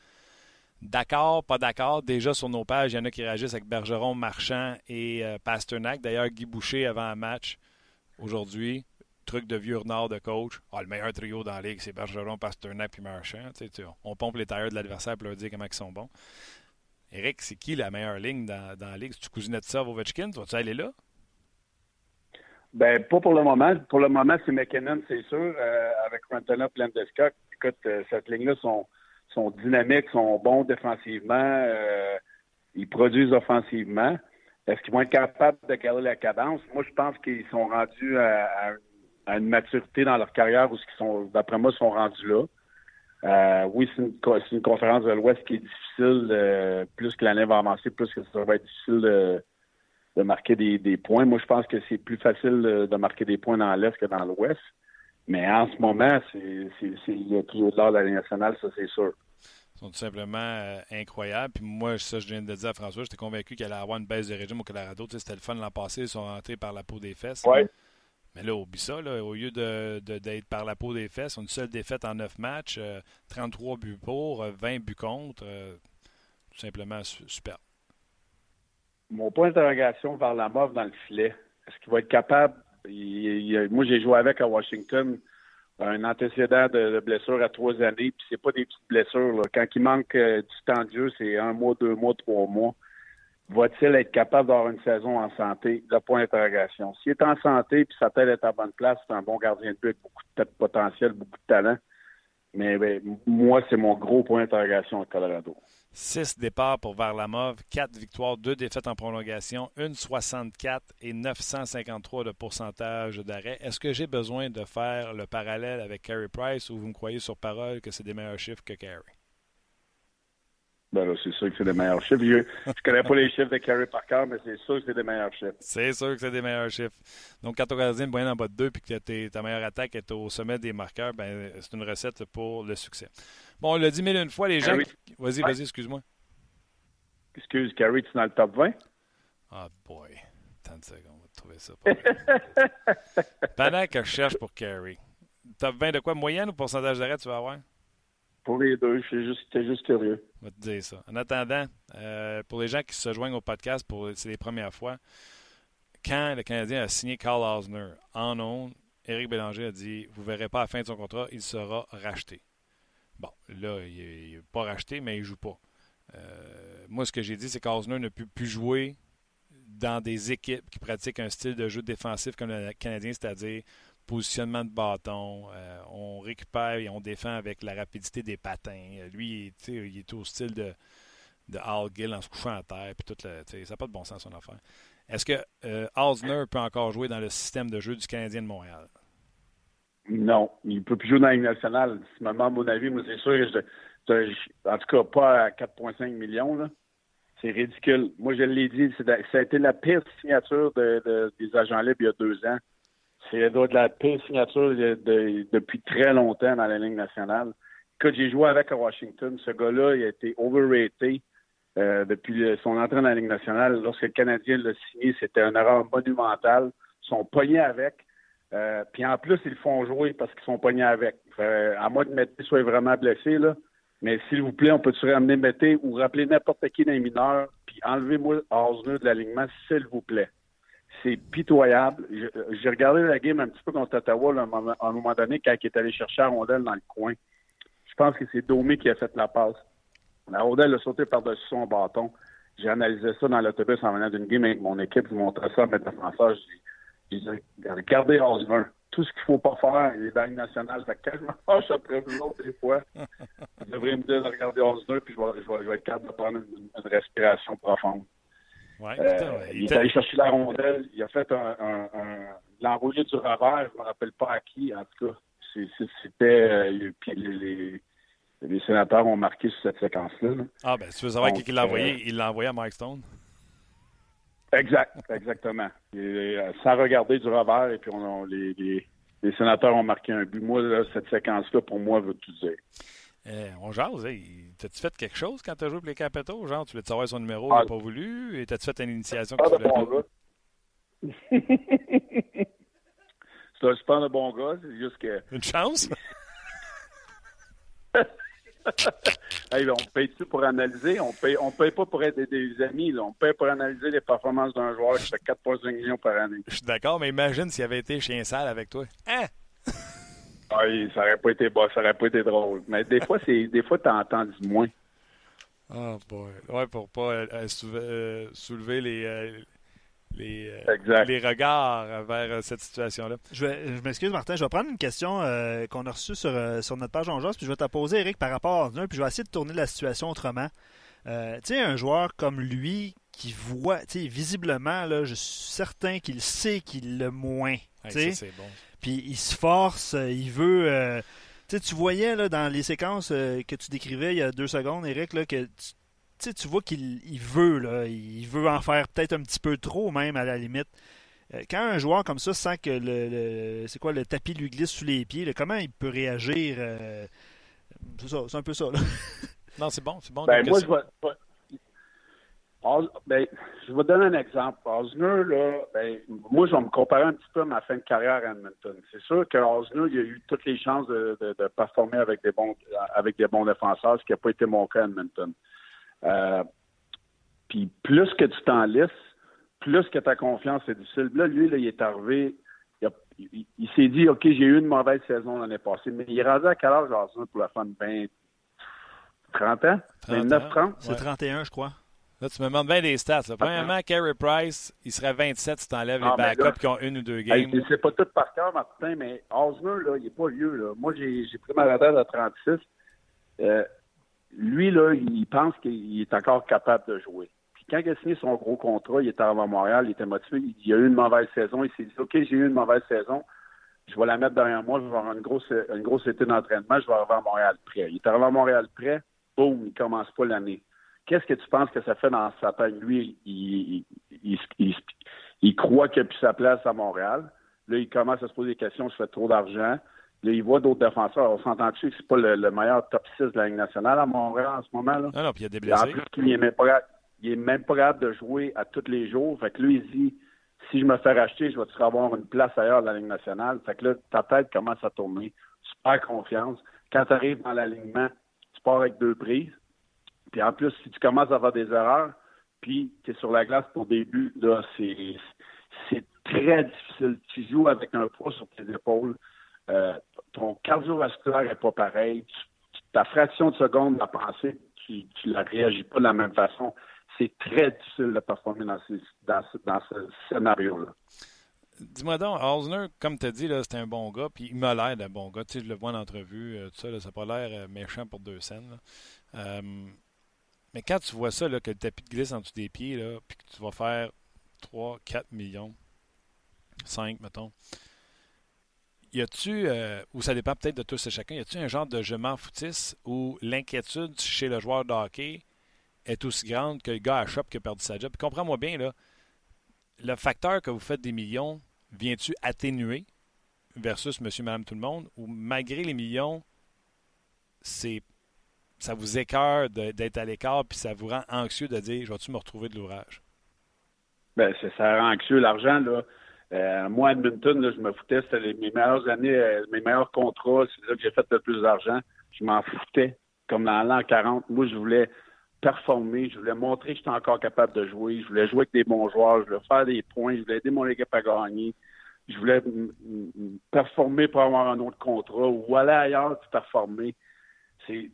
D'accord, pas d'accord. Déjà sur nos pages, il y en a qui réagissent avec Bergeron, Marchand et euh, Pasternak. D'ailleurs, Guy Boucher avant un match aujourd'hui. Truc de vieux renard de coach. Ah, le meilleur trio dans la ligue, c'est Bergeron, Pasternak puis Marchand. on pompe les tailleurs de l'adversaire pour leur dire comment ils sont bons. Eric, c'est qui la meilleure ligne dans, la ligue? Si tu cousinais de ça, Ovechkin, vas-tu aller là? Ben, pas pour le moment. Pour le moment, c'est McKinnon, c'est sûr, euh, avec Rantanen et Landeskog. Écoute, euh, cette ligne-là sont sont dynamiques, sont bons défensivement, euh, ils produisent offensivement. Est-ce qu'ils vont être capables de garder la cadence? Moi, je pense qu'ils sont rendus à, une maturité dans leur carrière où, d'après moi, sont rendus là. Euh, oui, c'est une, conférence de l'Ouest qui est difficile. Euh, plus que l'année va avancer, plus que ça va être difficile de, marquer des, points. Moi, je pense que c'est plus facile de, marquer des points dans l'Est que dans l'Ouest. Mais en ce moment, c'est, il y a toujours de l'or de la nationale, ça c'est sûr sont tout simplement euh, incroyables. Puis moi, ça, je viens de dire à François, j'étais convaincu qu'il allait avoir une baisse de régime au Colorado. c'était le fun l'an passé, ils sont rentrés par la peau des fesses. Mais là, oublie ça, au lieu d'être de, par la peau des fesses, une seule défaite en neuf matchs, 33 euh, buts pour, 20 euh, buts contre, tout simplement super. Mon point d'interrogation vers la mort dans le filet, est-ce qu'il va être capable, moi j'ai joué avec à Washington, un antécédent de, blessure à trois années, puis c'est pas des petites blessures. Quand il manque euh, du temps de jeu, c'est un mois, deux mois, trois mois. Va-t-il être capable d'avoir une saison en santé? Le point d'interrogation. S'il est en santé puis sa tête est à bonne place, c'est un bon gardien de but avec beaucoup de potentiel, beaucoup de talent. Mais ben, moi, c'est mon gros point d'interrogation au Colorado. 6 départs pour Varlamov, 4 victoires, 2 défaites en prolongation, 1,64 et 953 de pourcentage d'arrêt. Est-ce que j'ai besoin de faire le parallèle avec Carey Price ou vous me croyez sur parole que c'est des meilleurs chiffres que Carey? Ben c'est sûr que c'est des meilleurs chiffres. Je ne connais pas les chiffres de Carey par cœur, mais c'est sûr que c'est des meilleurs chiffres. C'est sûr que c'est des meilleurs chiffres. Donc, quand ton gardien est moyen en bas de 2 et que ta meilleure attaque est au sommet des marqueurs, ben, c'est une recette pour le succès. Bon, on l'a dit mille une fois, les gens. Vas-y, vas-y, excuse-moi. Excuse, Carrie, tu es dans le top 20? Ah, oh boy. Tant de secondes, on va trouver ça. Pendant que je cherche pour Carrie, top 20 de quoi Moyenne ou pourcentage d'arrêt tu vas avoir? Pour les deux, j'étais juste, juste curieux. On va te dire ça. En attendant, euh, pour les gens qui se joignent au podcast, c'est les premières fois, quand le Canadien a signé Carl Osner en ondes, Éric Bélanger a dit Vous ne verrez pas à la fin de son contrat, il sera racheté. Bon, là, il n'est pas racheté, mais il ne joue pas. Euh, moi, ce que j'ai dit, c'est qu'Osner ne peut plus jouer dans des équipes qui pratiquent un style de jeu défensif comme le Canadien, c'est-à-dire positionnement de bâton, euh, on récupère et on défend avec la rapidité des patins. Lui, il est au style de, de Al Gill en se couchant à terre, puis tout le, ça n'a pas de bon sens son affaire. Est-ce que euh, peut encore jouer dans le système de jeu du Canadien de Montréal? Non, il ne peut plus jouer dans la Ligue nationale. Mon avis, moi, c'est sûr en tout cas, pas à 4,5 millions. C'est ridicule. Moi, je l'ai dit, ça a été la pire signature des agents libres il y a deux ans. C'est de la pire signature depuis très longtemps dans la Ligue nationale. Quand j'ai joué avec à Washington, ce gars-là, il a été overrated euh, depuis son entrée dans la Ligue nationale. Lorsque le Canadien l'a signé, c'était une erreur monumentale. Ils sont pognés avec. Euh, puis en plus, ils le font jouer parce qu'ils sont pognés avec. Euh, à moins que Mété soit vraiment blessé, là. Mais s'il vous plaît, on peut-tu ramener Mété ou rappeler n'importe qui d'un mineur, puis enlevez-moi Osner de l'alignement, s'il vous plaît. C'est pitoyable. J'ai regardé la game un petit peu contre Ottawa à un moment donné quand il est allé chercher la rondelle dans le coin. Je pense que c'est Domé qui a fait la passe. La rondelle a sauté par-dessus son bâton. J'ai analysé ça dans l'autobus en venant d'une game avec mon équipe. Je montrais ça à mes défenseurs. J'ai dit, regardez Osmer. Tout ce qu'il ne faut pas faire, est dans nationale. Fait que quand je après vous autres, des fois, vous devriez me dire de regarder Osner, puis je vais, je, vais, je vais, être capable de prendre une, respiration profonde. Ouais, euh, il, est allé chercher la rondelle. Il a fait un, un, un l'enroulé du revers. Je ne me rappelle pas à qui. En tout cas, c'était. Euh, puis les, les sénateurs ont marqué sur cette séquence-là. Ah, ben, tu veux savoir qui l'a envoyé? Euh, il l'a envoyé à Mike Stone. Exact, exactement. Et, euh, sans regarder du revers, et puis on, les, les, sénateurs ont marqué un but. Moi, cette séquence-là, pour moi, veut tout dire. Eh, on jase. T'as-tu fait quelque chose quand t'as joué pour les Capitals? Genre, tu voulais savoir son numéro, il n'a pas voulu? Et t'as-tu fait une initiation que tu c'est un super de bon gars, c'est juste que... Une chance? hey, on paye-tu pour analyser? On paye, on paye pas pour être des, amis. Là. On paye pour analyser les performances d'un joueur qui fait 4,5 millions par année. Je suis d'accord, mais imagine s'il avait été chien sale avec toi. Hein? Oui, ça aurait pas été bon, ça aurait pas été drôle. Mais des fois, c'est des fois, t'entends du moins. Oh boy. Ouais, pour pas euh, euh, soulever les, euh, les, euh, les regards vers euh, cette situation-là. Je, je m'excuse, Martin. Je vais prendre une question euh, qu'on a reçue sur, sur notre page en puis je vais te poser, Eric, par rapport à puis je vais essayer de tourner la situation autrement. tu sais, un joueur comme lui qui voit, tu sais, visiblement, là, je suis certain qu'il sait qu'il le moins. sais c'est bon. Puis il se force, il veut. tu tu voyais là, dans les séquences que tu décrivais il y a deux secondes, Eric, là, que tu, tu, vois qu'il veut, là, il veut en faire peut-être un petit peu trop, même à la limite. Euh, quand un joueur comme ça sent que le, c'est quoi le tapis lui glisse sous les pieds, comment il peut réagir euh, C'est ça, c'est un peu ça. non, c'est bon, c'est bon. Ben, moi, je vais, ben, je vais donner un exemple. Osner, là, ben, moi, je vais me comparer un petit peu à ma fin de carrière à Edmonton. C'est sûr que Osner, il a eu toutes les chances de, de, performer avec des bons avec des bons défenseurs, ce qui n'a pas été mon cas à Edmonton. Euh, puis plus que tu t'en laisses, plus que ta confiance est difficile. Là, lui, là, il est arrivé, il, s'est dit, OK, j'ai eu une mauvaise saison l'année passée, mais il est rendu à quel âge, pour la fin de 20, 30 ans? 29, 30? C'est 31, je crois. Là, tu me demandes bien des stats. Premièrement, Carey Price, il serait 27 si tu enlèves les ah, backups qui ont une ou deux games. c'est pas tout par cœur, Martin, mais Osner, là, il n'est pas vieux. Là. Moi, j'ai pris ma retraite à 36. Euh, lui, là, il pense qu'il est encore capable de jouer. Puis quand il a signé son gros contrat, il était avant Montréal, il était motivé, il a eu une mauvaise saison, il s'est dit OK, j'ai eu une mauvaise saison, je vais la mettre derrière moi, je vais avoir une grosse, une grosse été d'entraînement, je vais arriver à Montréal prêt. Il est arrivé à Montréal prêt, boum, il commence pas l'année. Qu'est-ce que tu penses que ça fait dans sa tête? Lui, il, il, il, croit qu'il a plus sa place à Montréal. Là, il commence à se poser des questions, je fais trop d'argent il voit d'autres défenseurs. On s'entend-tu que c'est pas le, meilleur top 6 de la Ligue nationale à Montréal en ce moment? Là? Non, non, puis il y a des blessés. En plus, il est même pas, il est même pas capable de jouer à tous les jours. Fait que lui, il dit si je me fais racheter, je vais avoir une place ailleurs de la Ligue nationale. Fait que là, ta tête commence à tourner. Tu perds confiance. Quand tu arrives dans l'alignement, tu pars avec deux prises. Puis en plus, si tu commences à avoir des erreurs, puis tu es sur la glace pour début, là, c'est, c'est très difficile. Tu joues avec un poids sur tes épaules. Euh, ton cardiovasculaire n'est pas pareil. ta fraction de seconde à penser, tu ne la réagis pas de la même façon. C'est très difficile de performer dans, ce scénario-là. Dis-moi donc, Osner, comme tu as dit, c'est un bon gars, puis il m'a l'air d'un bon gars. Tu sais, je le vois en entrevue, euh, tout ça, ça n'a pas l'air euh, méchant pour deux scènes. Mais quand tu vois ça, que le tapis de glisse en dessous des pieds, puis que tu vas faire 3, 4 millions, 5, mettons, y a-tu, euh, ou ça dépend peut-être de tous et chacun, y a-tu un genre de je m'en foutisse où l'inquiétude chez le joueur de hockey est aussi grande que le gars à shop qui a perdu sa job? Comprends-moi bien, là, le facteur que vous faites des millions, vient-tu atténuer versus monsieur, madame, tout le monde, ou malgré les millions, c'est ça vous écœure d'être à l'écart puis ça vous rend anxieux de dire je vais-tu me retrouver de l'ouvrage? Bien, ça rend anxieux. L'argent, là, euh, moi, Edmonton, je me foutais. C'était mes meilleures années, euh, mes meilleurs contrats. C'est là que j'ai fait le plus d'argent. Je m'en foutais. Comme dans l'an 40, moi, je voulais performer, je voulais montrer que j'étais encore capable de jouer, je voulais jouer avec des bons joueurs, je voulais faire des points, je voulais aider mon équipe à gagner, je voulais performer pour avoir un autre contrat ou aller ailleurs pour performer. C'est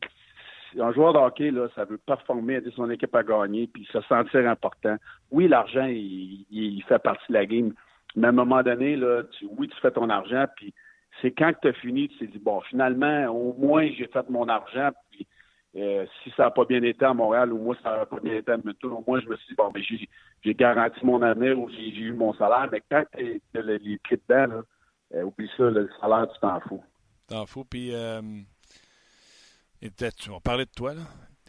un joueur de hockey, là, ça veut performer, aider son équipe à gagner, puis se sentir important. Oui, l'argent, il, fait partie de la game, mais à un moment donné, là, oui, tu fais ton argent, puis c'est quand tu as fini, tu t'es dit, bon, finalement, au moins, j'ai fait mon argent, puis euh, si ça n'a pas bien été à Montréal ou moi, ça n'a pas bien été à Edmonton, au moins, je me suis dit, bon, mais j'ai garanti mon avenir ou j'ai eu mon salaire. Mais quand tu les pieds dedans, là, euh, oublie ça, le salaire, tu t'en fous. T'en fous. Puis, euh, on parlait de toi, là.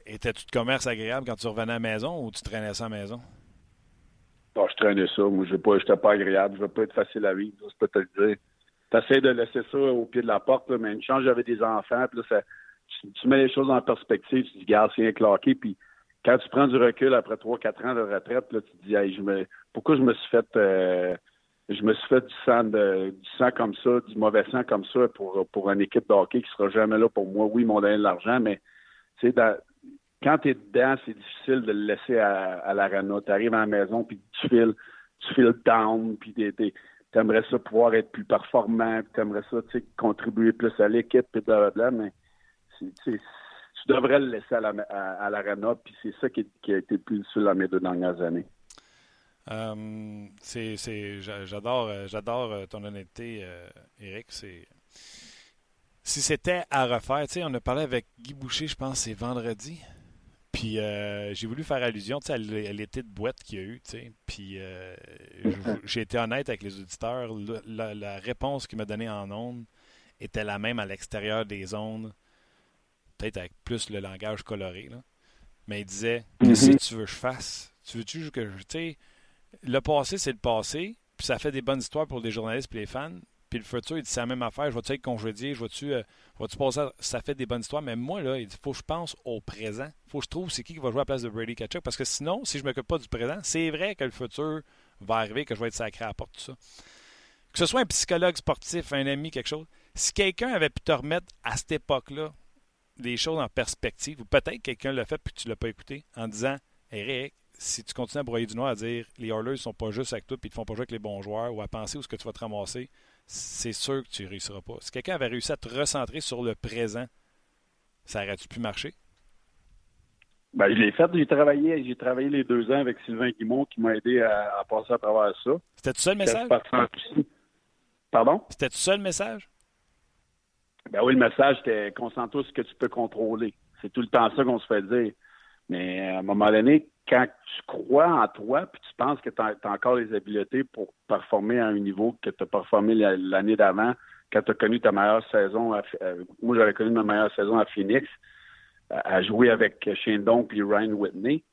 Étais-tu de commerce agréable quand tu revenais à la maison ou tu traînais ça à la maison? Non, je traînais ça. Moi, je n'étais pas, agréable. Je ne veux pas être facile à vivre, je peux te le dire. Tu essaies de laisser ça au pied de la porte, là, mais une chance, j'avais des enfants, puis là, ça tu, mets les choses en perspective, tu dis, garde, c'est un claqué, puis quand tu prends du recul après 3-4 ans de retraite, là, tu te dis, hey, je me, pourquoi je me suis fait, euh, je me suis fait du sang, de, du sang comme ça, du mauvais sang comme ça pour, pour une équipe de hockey qui sera jamais là pour moi. Oui, ils m'ont donné de l'argent, mais quand tu es dedans, c'est difficile de le laisser à, à l'arena. Tu arrives à la maison, puis tu files, tu files down, puis tu aimerais ça pouvoir être plus performant, tu aimerais ça contribuer plus à l'équipe, puis blablabla, mais tu devrais le laisser à l'arena, à, puis c'est ça qui, a été plus difficile dans mes deux dernières années. Euh, c'est, j'adore, euh, j'adore euh, ton honnêteté, Eric. C'est, si c'était à refaire, tu sais, on a parlé avec Guy Boucher, je pense, c'est vendredi. Puis j'ai voulu faire allusion à l'été de boîte qu'il y a eu, tu sais. Puis j'ai été honnête avec les auditeurs. La, la réponse qu'il m'a donnée en ondes était la même à l'extérieur des ondes peut-être avec plus le langage coloré, là. mais il disait. Qu'est-ce que tu veux que je fasse Tu veux-tu que je. Le passé, c'est le passé, puis ça fait des bonnes histoires pour les journalistes et les fans. Puis le futur, il dit c'est la même affaire. Je vais-tu être congédié Je vais-tu euh, passer Ça fait des bonnes histoires. Mais moi, là, il dit faut que je pense au présent. faut que je trouve c'est qui qui va jouer à la place de Brady Ketchuk. Parce que sinon, si je ne m'occupe pas du présent, c'est vrai que le futur va arriver, que je vais être sacré à la porte, tout ça. Que ce soit un psychologue sportif, un ami, quelque chose. Si quelqu'un avait pu te remettre à cette époque-là, des choses en perspective, ou peut-être quelqu'un l'a fait puis tu ne l'as pas écouté, en disant Eric, si tu continues à broyer du noir à dire les Oilers ne sont pas juste avec toi puis ils ne font pas jouer avec les bons joueurs ou à penser où ce que tu vas te ramasser, c'est sûr que tu ne réussiras pas. Si quelqu'un avait réussi à te recentrer sur le présent, ça aurait-tu pu marcher? Ben, je l'ai fait. J'ai travaillé, j'ai travaillé les deux ans avec Sylvain Guimont qui m'a aidé à, passer à travers ça. C'était tout seul le message? Pardon? C'était tout seul le message? Ben oui, le message, c'était concentre-toi sur ce que tu peux contrôler. C'est tout le temps ça qu'on se fait dire. Mais à un moment donné, quand tu crois en toi, puis tu penses que tu as, encore les habiletés pour performer à un niveau que tu as performé l'année d'avant, quand tu as connu ta meilleure saison, euh, moi j'avais connu ma meilleure saison à Phoenix, à jouer avec Shane Don puis Ryan Whitney.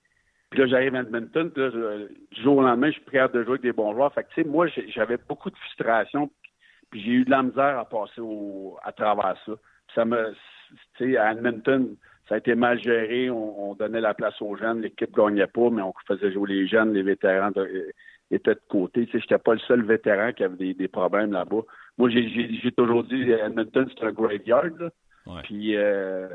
Puis là, j'arrive à Edmonton, puis là, du jour au lendemain, je suis prêt à de jouer avec des bons joueurs. Fait que, tu sais, moi, j'avais beaucoup de frustration, puis j'ai eu de la misère à passer au, à travers ça. ça me, tu sais, à Edmonton, ça a été mal géré. On, donnait la place aux jeunes. L'équipe gagnait pas, mais on faisait jouer les jeunes. Les vétérans étaient de côté. Tu sais, j'étais pas le seul vétéran qui avait des, problèmes là-bas. Moi, j'ai toujours dit Edmonton, c'est un graveyard. Là. Puis, euh,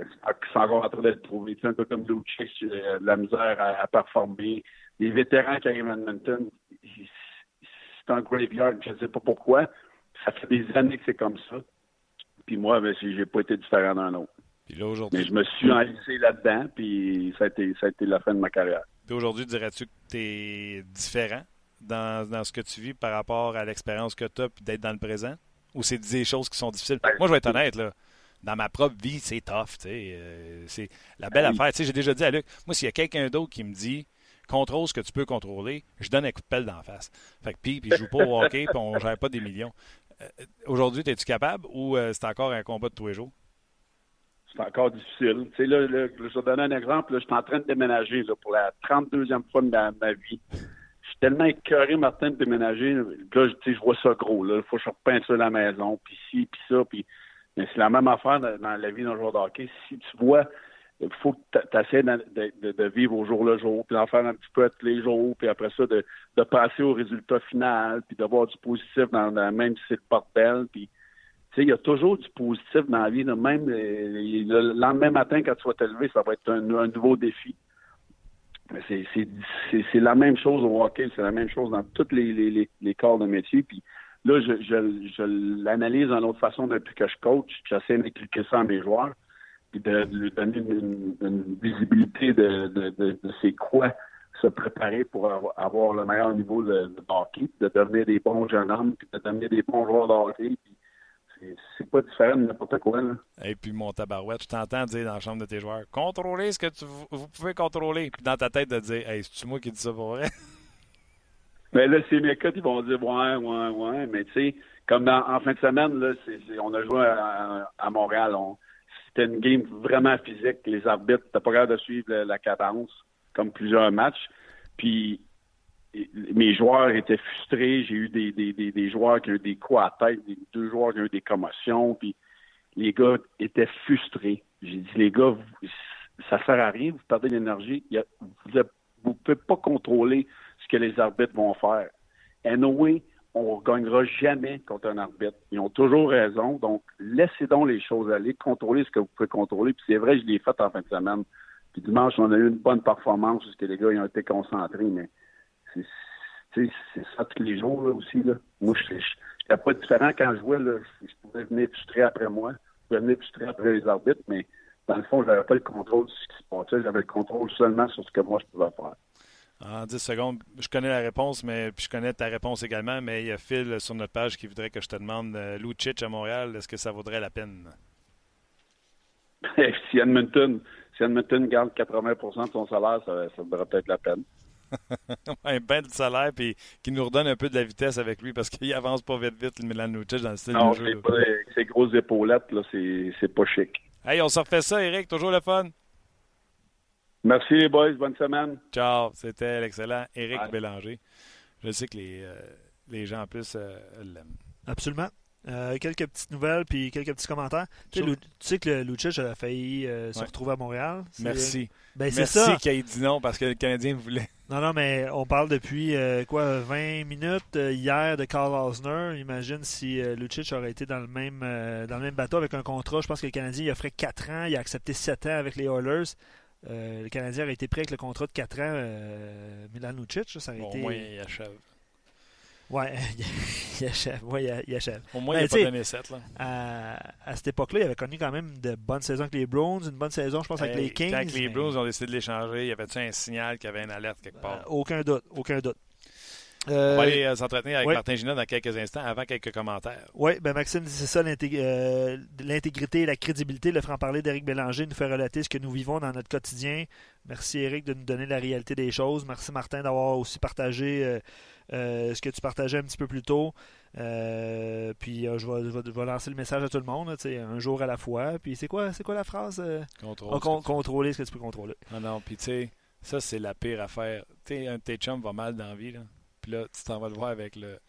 c'est encore en train d'être prouvé. un peu comme Lucic, euh, la misère à, à, performer. Les vétérans qui arrivent à Edmonton, c'est un graveyard. Je ne sais pas pourquoi ça fait des années que c'est comme ça. Puis moi, ben, j'ai pas été différent d'un autre. Puis là, aujourd'hui. Mais je me suis enlissé là-dedans, puis ça a, été, ça a été la fin de ma carrière. Puis aujourd'hui, dirais-tu que tu es différent dans, dans, ce que tu vis par rapport à l'expérience que tu as d'être dans le présent? Ou c'est des choses qui sont difficiles? Ben, moi, je vais être honnête, là. Dans ma propre vie, c'est tough, tu sais. Euh, c'est la belle affaire. Tu sais, j'ai déjà dit à Luc, moi, s'il y a quelqu'un d'autre qui me dit contrôle ce que tu peux contrôler, je donne un coup de pelle d'en face. Fait que puis, puis je joue pas au hockey, puis on gère pas des millions. Euh, aujourd'hui, es-tu capable ou euh, c'est encore un combat de tous les jours? C'est encore difficile. Tu sais, là, je vais donner un exemple. je suis en train de déménager pour la 32e fois de ma, vie. Je suis tellement écœuré, Martin, de déménager. Là, je, je vois ça gros. Il faut que je à la maison, puis ci, puis ça. Puis... Mais c'est la même affaire dans, la vie d'un joueur de. Si tu vois il faut que tu essaies de, vivre au jour le jour, puis d'en faire un petit peu tous les jours, puis après ça, de, passer au résultat final, puis d'avoir du positif dans, dans même si c'est le bordel, puis il y a toujours du positif dans la vie, même euh, le lendemain matin, quand tu vas te lever, ça va être un, nouveau défi. c'est la même chose au hockey, c'est la même chose dans tous les, les, corps de métier. Puis là, je, je, l'analyse d'une autre façon depuis que je coach. J'essaie d'expliquer ça à mes joueurs, puis de, lui donner une, visibilité de, de, c'est quoi se préparer pour avoir, le meilleur niveau de, hockey, de devenir des bons jeunes hommes, puis de devenir des bons joueurs de c'est pas différent de n'importe quoi. Là. Et puis mon tabarouette, je t'entends dire dans la chambre de tes joueurs contrôlez ce que tu, vous pouvez contrôler. Puis dans ta tête de dire Hey, c'est-tu moi qui dis ça pour vrai? Mais là, c'est mes cotes, ils vont dire Ouais, ouais, ouais. Mais tu sais, comme en fin de semaine, là, on a joué à, Montréal. c'était une game vraiment physique. Les arbitres, t'as pas l'air de suivre la, la cadence, comme plusieurs matchs. Puis mes joueurs étaient frustrés. J'ai eu des, des, des, joueurs qui ont eu des coups à tête, des, deux joueurs qui ont eu des commotions, puis les gars étaient frustrés. J'ai dit, les gars, ça sert à rien, vous perdez l'énergie. Vous ne pouvez pas contrôler ce que les arbitres vont faire. Anyway, on ne gagnera jamais contre un arbitre. Ils ont toujours raison. Donc, laissez donc les choses aller, contrôlez ce que vous pouvez contrôler. Puis c'est vrai, je l'ai fait en fin de semaine. Puis dimanche, on a eu une bonne performance parce que les gars ils ont été concentrés, mais c'est ça tous les jours là, aussi. Là. Moi, je n'étais pas différent quand je jouais. Là. Je, pouvais venir frustrer après moi. Je pouvais venir frustrer après les arbitres, mais dans le fond, je n'avais pas le contrôle de ce qui se passait. J'avais le contrôle seulement sur ce que moi, je pouvais faire. En 10 secondes, je connais la réponse, mais puis je connais ta réponse également, mais il y a Phil sur notre page qui voudrait que je te demande euh, Lucic à Montréal, est-ce que ça vaudrait la peine? si Edmonton, si Edmonton garde 80% de son salaire, ça, ça vaudrait peut-être la peine. Un bain de salaire puis qui nous redonne un peu de la vitesse avec lui parce qu'il avance pas vite vite le Milan Lucic dans le style non, de jeu. Pas, ces grosses épaulettes là, c'est pas chic. Hey, on se refait ça, Eric, toujours le fun. Merci les boys, bonne semaine. Ciao, c'était l'excellent Eric Bélanger. Je sais que les, euh, les gens en plus euh, l'aiment. Absolument. Euh, quelques petites nouvelles puis quelques petits commentaires. Tu sais, que Lucic a failli se retrouver à Montréal. Merci. Ben, Merci qu'il ait dit non parce que le Canadien voulait. Non, non, mais on parle depuis euh, quoi 20 minutes euh, hier de Carl Osner. Imagine si euh, Lucic aurait été dans le même dans le même bateau avec un contrat. Je pense que le Canadien il offrait 4 ans, il a accepté 7 ans avec les Oilers. le Canadien aurait été prêt avec le contrat de 4 ans. Milan Lucic, ça aurait été. Au moins, il achève. Ouais, il achève. Ouais, il achève. Au moins, il n'a pas donné 7. Là. À, à, cette époque-là, il avait connu quand même de bonnes saisons avec les Browns, une bonne saison, je pense, avec les Kings. Quand les Browns ont décidé de l'échanger, y avait-tu un signal qu'il y avait une alerte quelque part? Euh, aucun doute, aucun doute. On va aller euh, s'entretenir avec Martin Gina dans quelques instants, avant quelques commentaires. Oui, ben Maxime, c'est ça euh, l'intégrité et la crédibilité. Le franc-parler d'Éric Bélanger nous fait relater ce que nous vivons dans notre quotidien. Merci Éric de nous donner la réalité des choses. Merci Martin d'avoir aussi partagé euh, ce que tu partageais un petit peu plus tôt. Euh, puis euh, je, vais, lancer le message à tout le monde, un jour à la fois. Puis c'est quoi, c'est quoi la phrase Contrôler ce que tu peux contrôler. Non, non, puis tu sais, ça c'est la pire affaire. Tu sais, un de tes chums va mal dans la vie, là. Puis là, tu t'en vas le voir avec le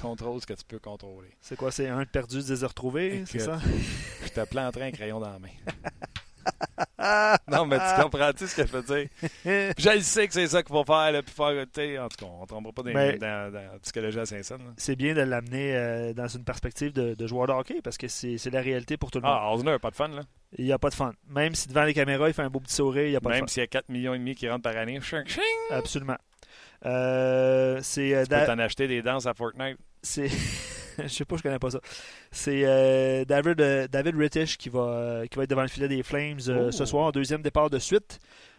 contrôle ce que tu peux contrôler. C'est quoi, c'est un perdu, des retrouvés, c'est ça? Je te planterai un crayon dans la main. non, mais tu comprends-tu ce que je veux dire? je sais que c'est ça qu'il faut faire, là, puis faire, en tout cas, on ne tombera pas dans, ben, dans, dans, la psychologie à Saint-Saëns. C'est bien de l'amener euh, dans une perspective de, de, joueur de hockey, parce que c'est la réalité pour tout le monde. Ah, Osner pas de fun, là. Il n'y a pas de fun. Même si devant les caméras, il fait un beau petit sourire, il n'y a pas de fun. Même s'il y a 4 millions et demi qui rentrent par année. Absolument. Euh, c'est, euh, tu peux t'en acheter des danses à Fortnite. C'est... je sais pas, je connais pas ça. C'est euh, David, euh, David Rittich qui va, euh, qui va être devant le filet des Flames ce oh. soir, en deuxième départ de suite.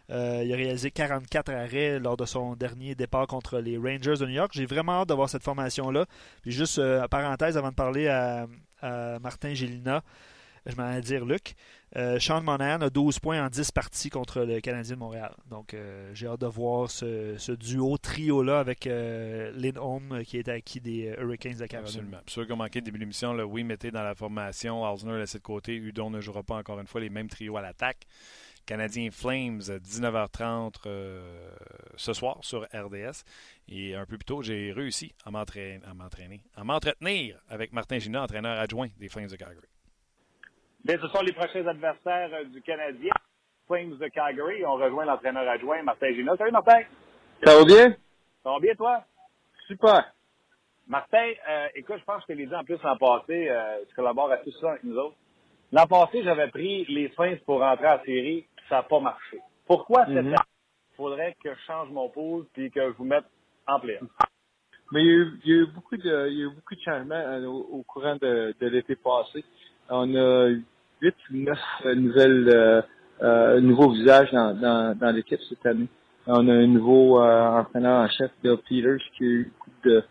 il a réalisé 44 arrêts lors de son dernier départ contre les Rangers de New York. J'ai vraiment hâte de voir cette formation-là. Puis juste, en parenthèse, avant de parler à, à Martin Gélina, je m'en vais dire Luc. Euh, Sean Monahan a 12 points en 10 parties contre le Canadien de Montréal. Donc, euh, j'ai hâte de voir ce, duo, trio-là avec euh, Lindholm qui est acquis des Hurricanes de Caroline. Absolument. Pour ceux qui ont manqué le début de l'émission, oui, mettez dans la formation. Alzner laissé de côté. Udon ne jouera pas encore une fois les mêmes trios à l'attaque. Canadien Flames, 19h30 ce soir sur RDS. Et un peu plus tôt, j'ai réussi à m'entraîner, à m'entretenir avec Martin Gina, entraîneur adjoint des Flames de Calgary. Bien, ce sont les prochains adversaires euh, du Canadien. Flames de Calgary. On rejoint l'entraîneur adjoint, Martin Gina. Salut, Martin. Ça va bien? Ça va bien, toi? Super. Martin, euh, écoute, je pense que je te l'ai dit en plus l'an passé, euh, tu collabores à tout ça avec nous autres. L'an passé, j'avais pris les Flames pour rentrer en série, puis ça n'a pas marché. Pourquoi cette mm-hmm. année, faudrait que je change mon pool puis que je vous mette en playoff? Mais il y, a eu, il y a eu beaucoup de, il y a eu beaucoup de changements euh, au, au courant de, de l'été passé. On a huit ou neuf nouvelles, euh, euh, nouveaux visages dans, dans, dans l'équipe cette année. On a un nouveau euh, entraîneur en chef, Bill Peters, qui a eu beaucoup de,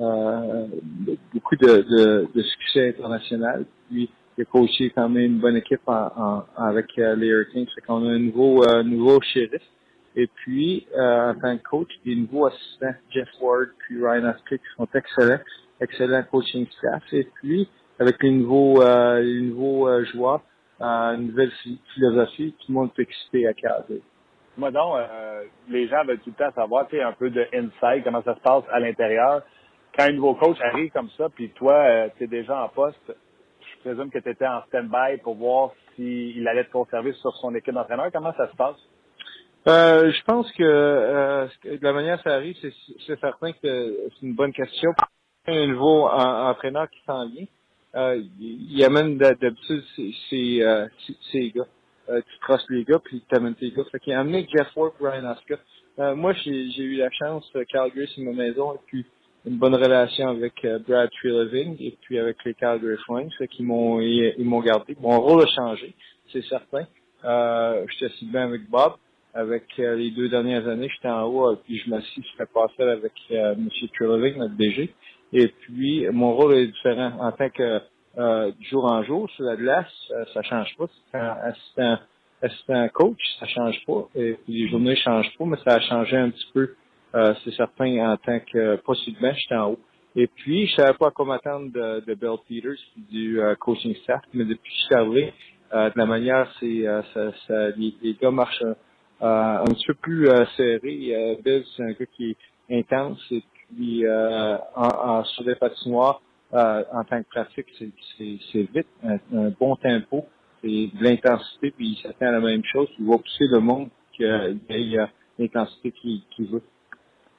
euh, beaucoup de, de, de succès international. Puis, il a coaché quand même une bonne équipe en, en, avec euh, les Hurricanes. Fait qu'on a un nouveau, euh, nouveau shérif. Et puis, euh, en tant que coach, des nouveaux assistants, Jeff Ward puis Ryan Aspect, qui sont excellents, excellents coaching staff. Et puis, avec les nouveaux, euh, les nouveaux euh, joueurs, euh, une nouvelle philosophie, tout le monde peut exciter à Calgary. Moi donc, euh, les gens veulent tout le temps savoir, tu sais, un peu de insight, comment ça se passe à l'intérieur. Quand un nouveau coach arrive comme ça, puis toi, euh, tu es déjà en poste, je présume que tu étais en stand-by pour voir s'il allait te conserver sur son équipe d'entraîneur. Comment ça se passe? Euh, je pense que euh, de la manière que ça arrive, c'est, c'est certain que c'est une bonne question. Un nouveau en- entraîneur qui s'en vient, il, il amène d'ha- d'habitude ses, ses, euh, ses- gars. Euh, tu trustes les gars, puis tu amènes tes gars. Fait qu'il a amené Jeff Ward et Ryan Oscar. Euh, moi, j'ai, eu la chance, euh, Calgary, c'est ma maison, et puis une bonne relation avec euh, Brad Treleving et puis avec les Calgary Flames, fait qu'ils m'ont ils, m'ont gardé. Mon rôle a changé, c'est certain. Euh, j'étais assis bien avec Bob. Avec euh, les deux dernières années, j'étais en haut, euh, puis je m'assis sur le passage avec euh, M. Treleving, notre DG. Et puis, mon rôle est différent. En tant que euh, jour en jour, sur la glace, euh, ça change pas. Un assistant, assistant coach, ça change pas. Et puis, les journées changent pas, mais ça a changé un petit peu, euh, c'est certain, en tant que, pas subitement, j'étais en haut. Et puis, je savais pas à quoi m'attendre de, de Bill Peters du euh, coaching staff, mais depuis que je suis arrivé, euh, de la manière, c'est ça, ça, les, les gars marchent un petit peu plus serré. Euh, Bill, c'est un gars qui est intense et puis euh, en, en, sur les euh, en tant que pratique, c'est, vite, un, bon tempo, c'est de l'intensité, puis il s'attend à la même chose. Il va pousser le monde qu'il y a l'intensité qu'il, qu'il veut.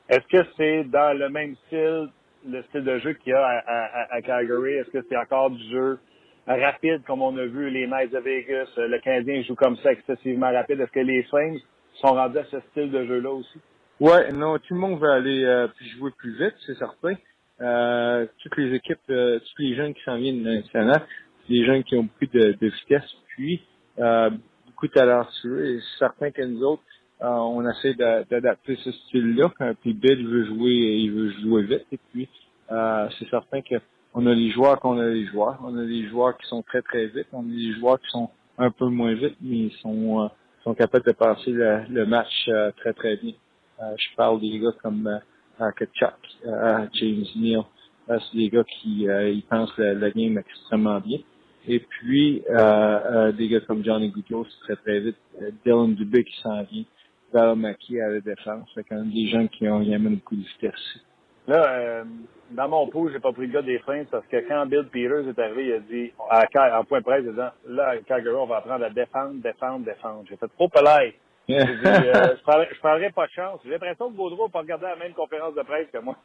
Est-ce que c'est dans le même style, le style de jeu qu'il y a à, à, Calgary? Est-ce que c'est encore du jeu rapide comme on a vu les Knights de Vegas? Le Canadien joue comme ça excessivement rapide? Est-ce que les Flames sont rendus à ce style de jeu-là aussi? Ouais, non, tout le monde veut aller euh, jouer plus vite, c'est certain. Euh, toutes les équipes, euh, tous les jeunes qui s'en viennent national, des jeunes qui ont beaucoup de, de vitesse, puis euh, beaucoup de talentueux. Et c'est certain que nous autres, euh, on essaie d'a- d'adapter ce style-là. Quand puis Bill veut jouer, il veut jouer vite. Et puis, euh, c'est certain que on a les joueurs qu'on a les joueurs. On a des joueurs qui sont très très vite. On a des joueurs qui sont un peu moins vite, mais ils sont euh, sont capables de passer le, le match euh, très très bien. Euh, je parle des gars comme euh, Kachuk, euh, James Neal. Euh, c'est des gars qui euh, ils pensent la, game extrêmement bien. Et puis euh, euh, des gars comme Johnny c'est très très vite. Euh, Dylan Dubé qui s'en vient. Val Mackey à la défense. Fait quand même des gens qui ont amènent beaucoup de vitesse. Là, euh, dans mon pot, j'ai pas pris le gars des Flames parce que quand Bill Peters est arrivé, il a dit, à, en point presse, il a dit, là, Calgary, on va apprendre à défendre, défendre, défendre. J'ai fait trop polite. Dit, euh, je prendrais, je prendrais pas de chance. J'ai l'impression que Gaudreau n'a pas regardé la même conférence de presse que moi.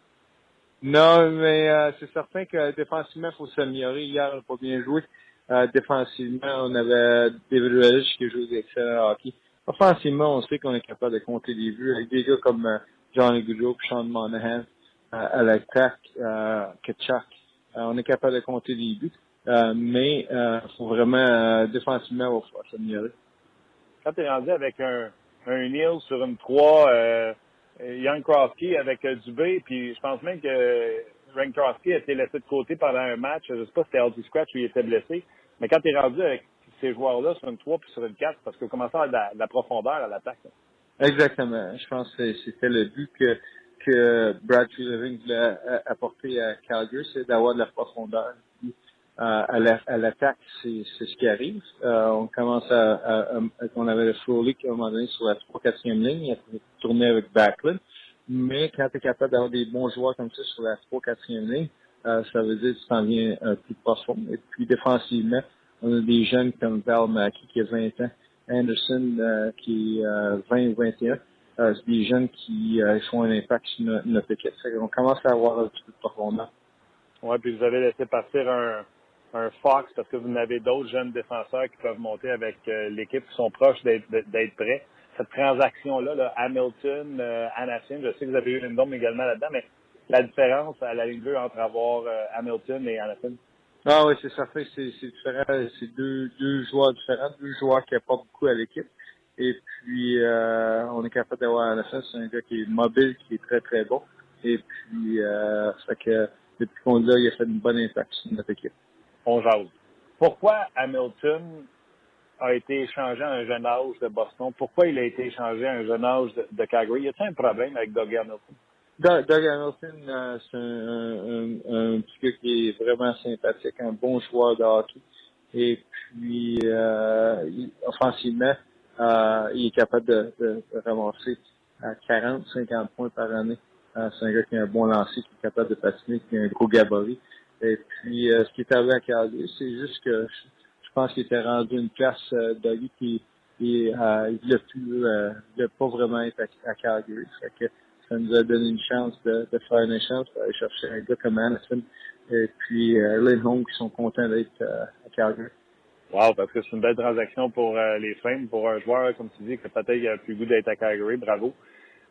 Non, mais euh, c'est certain que défensivement, il faut s'améliorer. Hier, on n'a pas bien joué. Euh, défensivement, on avait David Relish qui joue d'excellent hockey. Offensivement, on sait qu'on est capable de compter les buts avec des gars comme euh, Johnny Goodrow et Sean Monahan euh, à l'attaque, euh. Euh, on est capable de compter les buts. Euh, mais il faut vraiment, euh, défensivement, s'améliorer. Quand tu es rendu avec un, un Neil sur une 3, euh, Young Crosby avec euh, Dubé, puis je pense même que Rank Crosby a été laissé de côté pendant un match. Je sais pas si c'était Aldi Scratch ou il était blessé. Mais quand tu es rendu avec ces joueurs-là sur une 3 puis sur une 4, parce que commence à avoir de la, de la profondeur à l'attaque. là. Exactement. Je pense que c'était le but que, que Brad Treleving voulait a- apporter à Calgary, c'est d'avoir de la profondeur. À la- l'attaque, c'est c'est ce qui arrive. Euh, on commence à, à- à- on avait le Frolic à un moment donné sur la 3-4e ligne, il a tourné avec Backlund. Mais quand tu es capable d'avoir des bons joueurs comme ça sur la 3-4e ligne, euh, ça veut dire que tu t'en viens euh, plus profond. Et puis défensivement, on a des jeunes comme Val Mackey qui a 20 ans, Anderson euh, qui est euh, 20 ou 21. Euh, c'est des jeunes qui euh, font un impact sur notre, notre équipe. Qu'on commence à avoir un petit peu de profondeur. Ouais, puis vous avez laissé partir un, un Fox parce que vous avez d'autres jeunes défenseurs qui peuvent monter avec euh, l'équipe qui sont proches d'être prêts. cette transaction-là, là, Hamilton, euh, Je sais que vous avez eu Lindholm également là-dedans, mais la différence à la ligne 2 entre avoir euh, Hamilton et Anaheim? Ah oui, c'est certain, c'est différent. C'est deux, deux joueurs différents, deux joueurs qui apportent beaucoup à l'équipe. Et puis, euh, on est capable d'avoir Anaheim, c'est un gars qui est mobile, qui est très, très bon. Et puis, euh, ça fait que depuis qu'on l'a, il a fait une bonne impact sur notre équipe. On jase. Pourquoi Hamilton a été échangé à un jeune âge de Boston? Pourquoi il a été échangé à un jeune âge de, de Calgary? Y a-t-il un problème avec Doug Hamilton? Doug, Hamilton, euh, c'est un, un, petit gars qui est vraiment sympathique, un bon joueur de hockey. Et puis, euh, offensivement, euh, il est capable de, de, ramasser à 40, 50 points par année. Euh, c'est un gars qui a un bon lancer, qui est capable de patiner, qui a un gros gabarit. Et puis, euh, ce qui est arrivé à Calgary, c'est juste que je, pense qu'il était rendu une place euh, Dougie qui, qui euh, il ne plus, euh, pas vraiment être à, à Calgary. Fait que ça nous a donné une chance de, de faire une échange, d'aller chercher un gars comme Anderson et puis euh, Lindholm qui sont contents d'être euh, à Calgary. Wow, parce que c'est une belle transaction pour euh, les Flames, pour un joueur, comme tu dis, que peut-être a plus goût d'être à Calgary. Bravo.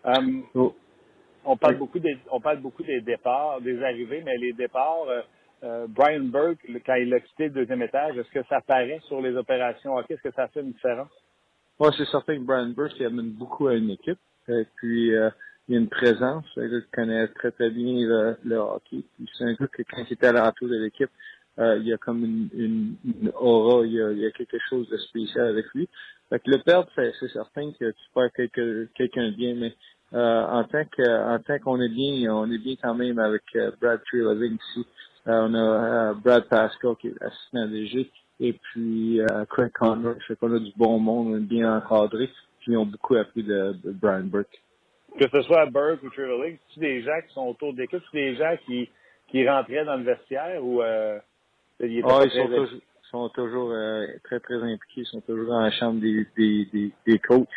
Um, oh. On parle beaucoup des, on parle beaucoup des départs, des arrivées, mais les départs, euh, euh Brian Burke, quand il a quitté le deuxième étage, est-ce que ça paraît sur les opérations hockey? Est-ce que ça fait une différence? Oui, c'est certain que Brian Burke, il amène beaucoup à une équipe. Et puis, euh, il y a une présence. Qui connaît très, très bien le, le hockey. c'est un gars que quand il était à l'entour de l'équipe, euh, il y a comme une, aura, il y, a, il quelque chose de spécial avec lui. Fait que le perdre, c'est, certain que tu perds quelqu'un, de bien, mais euh, en tant qu'on est bien, on est bien quand même avec euh, Brad Treleving ici. Euh, on a euh, Brad Pascal qui est assistant DG et puis euh, Craig Conroy. Fait qu'on a du bon monde, on est bien encadré, puis ils ont beaucoup appris de, de Brian Burke que ce soit à Burke ou Trevor c'est des gens qui sont autour de l'équipe, c'est des gens qui, qui rentraient dans le vestiaire ou euh, ils, ah, ils sont, toujours, sont toujours euh, très, très impliqués, ils sont toujours dans la chambre des, des, des, des coachs.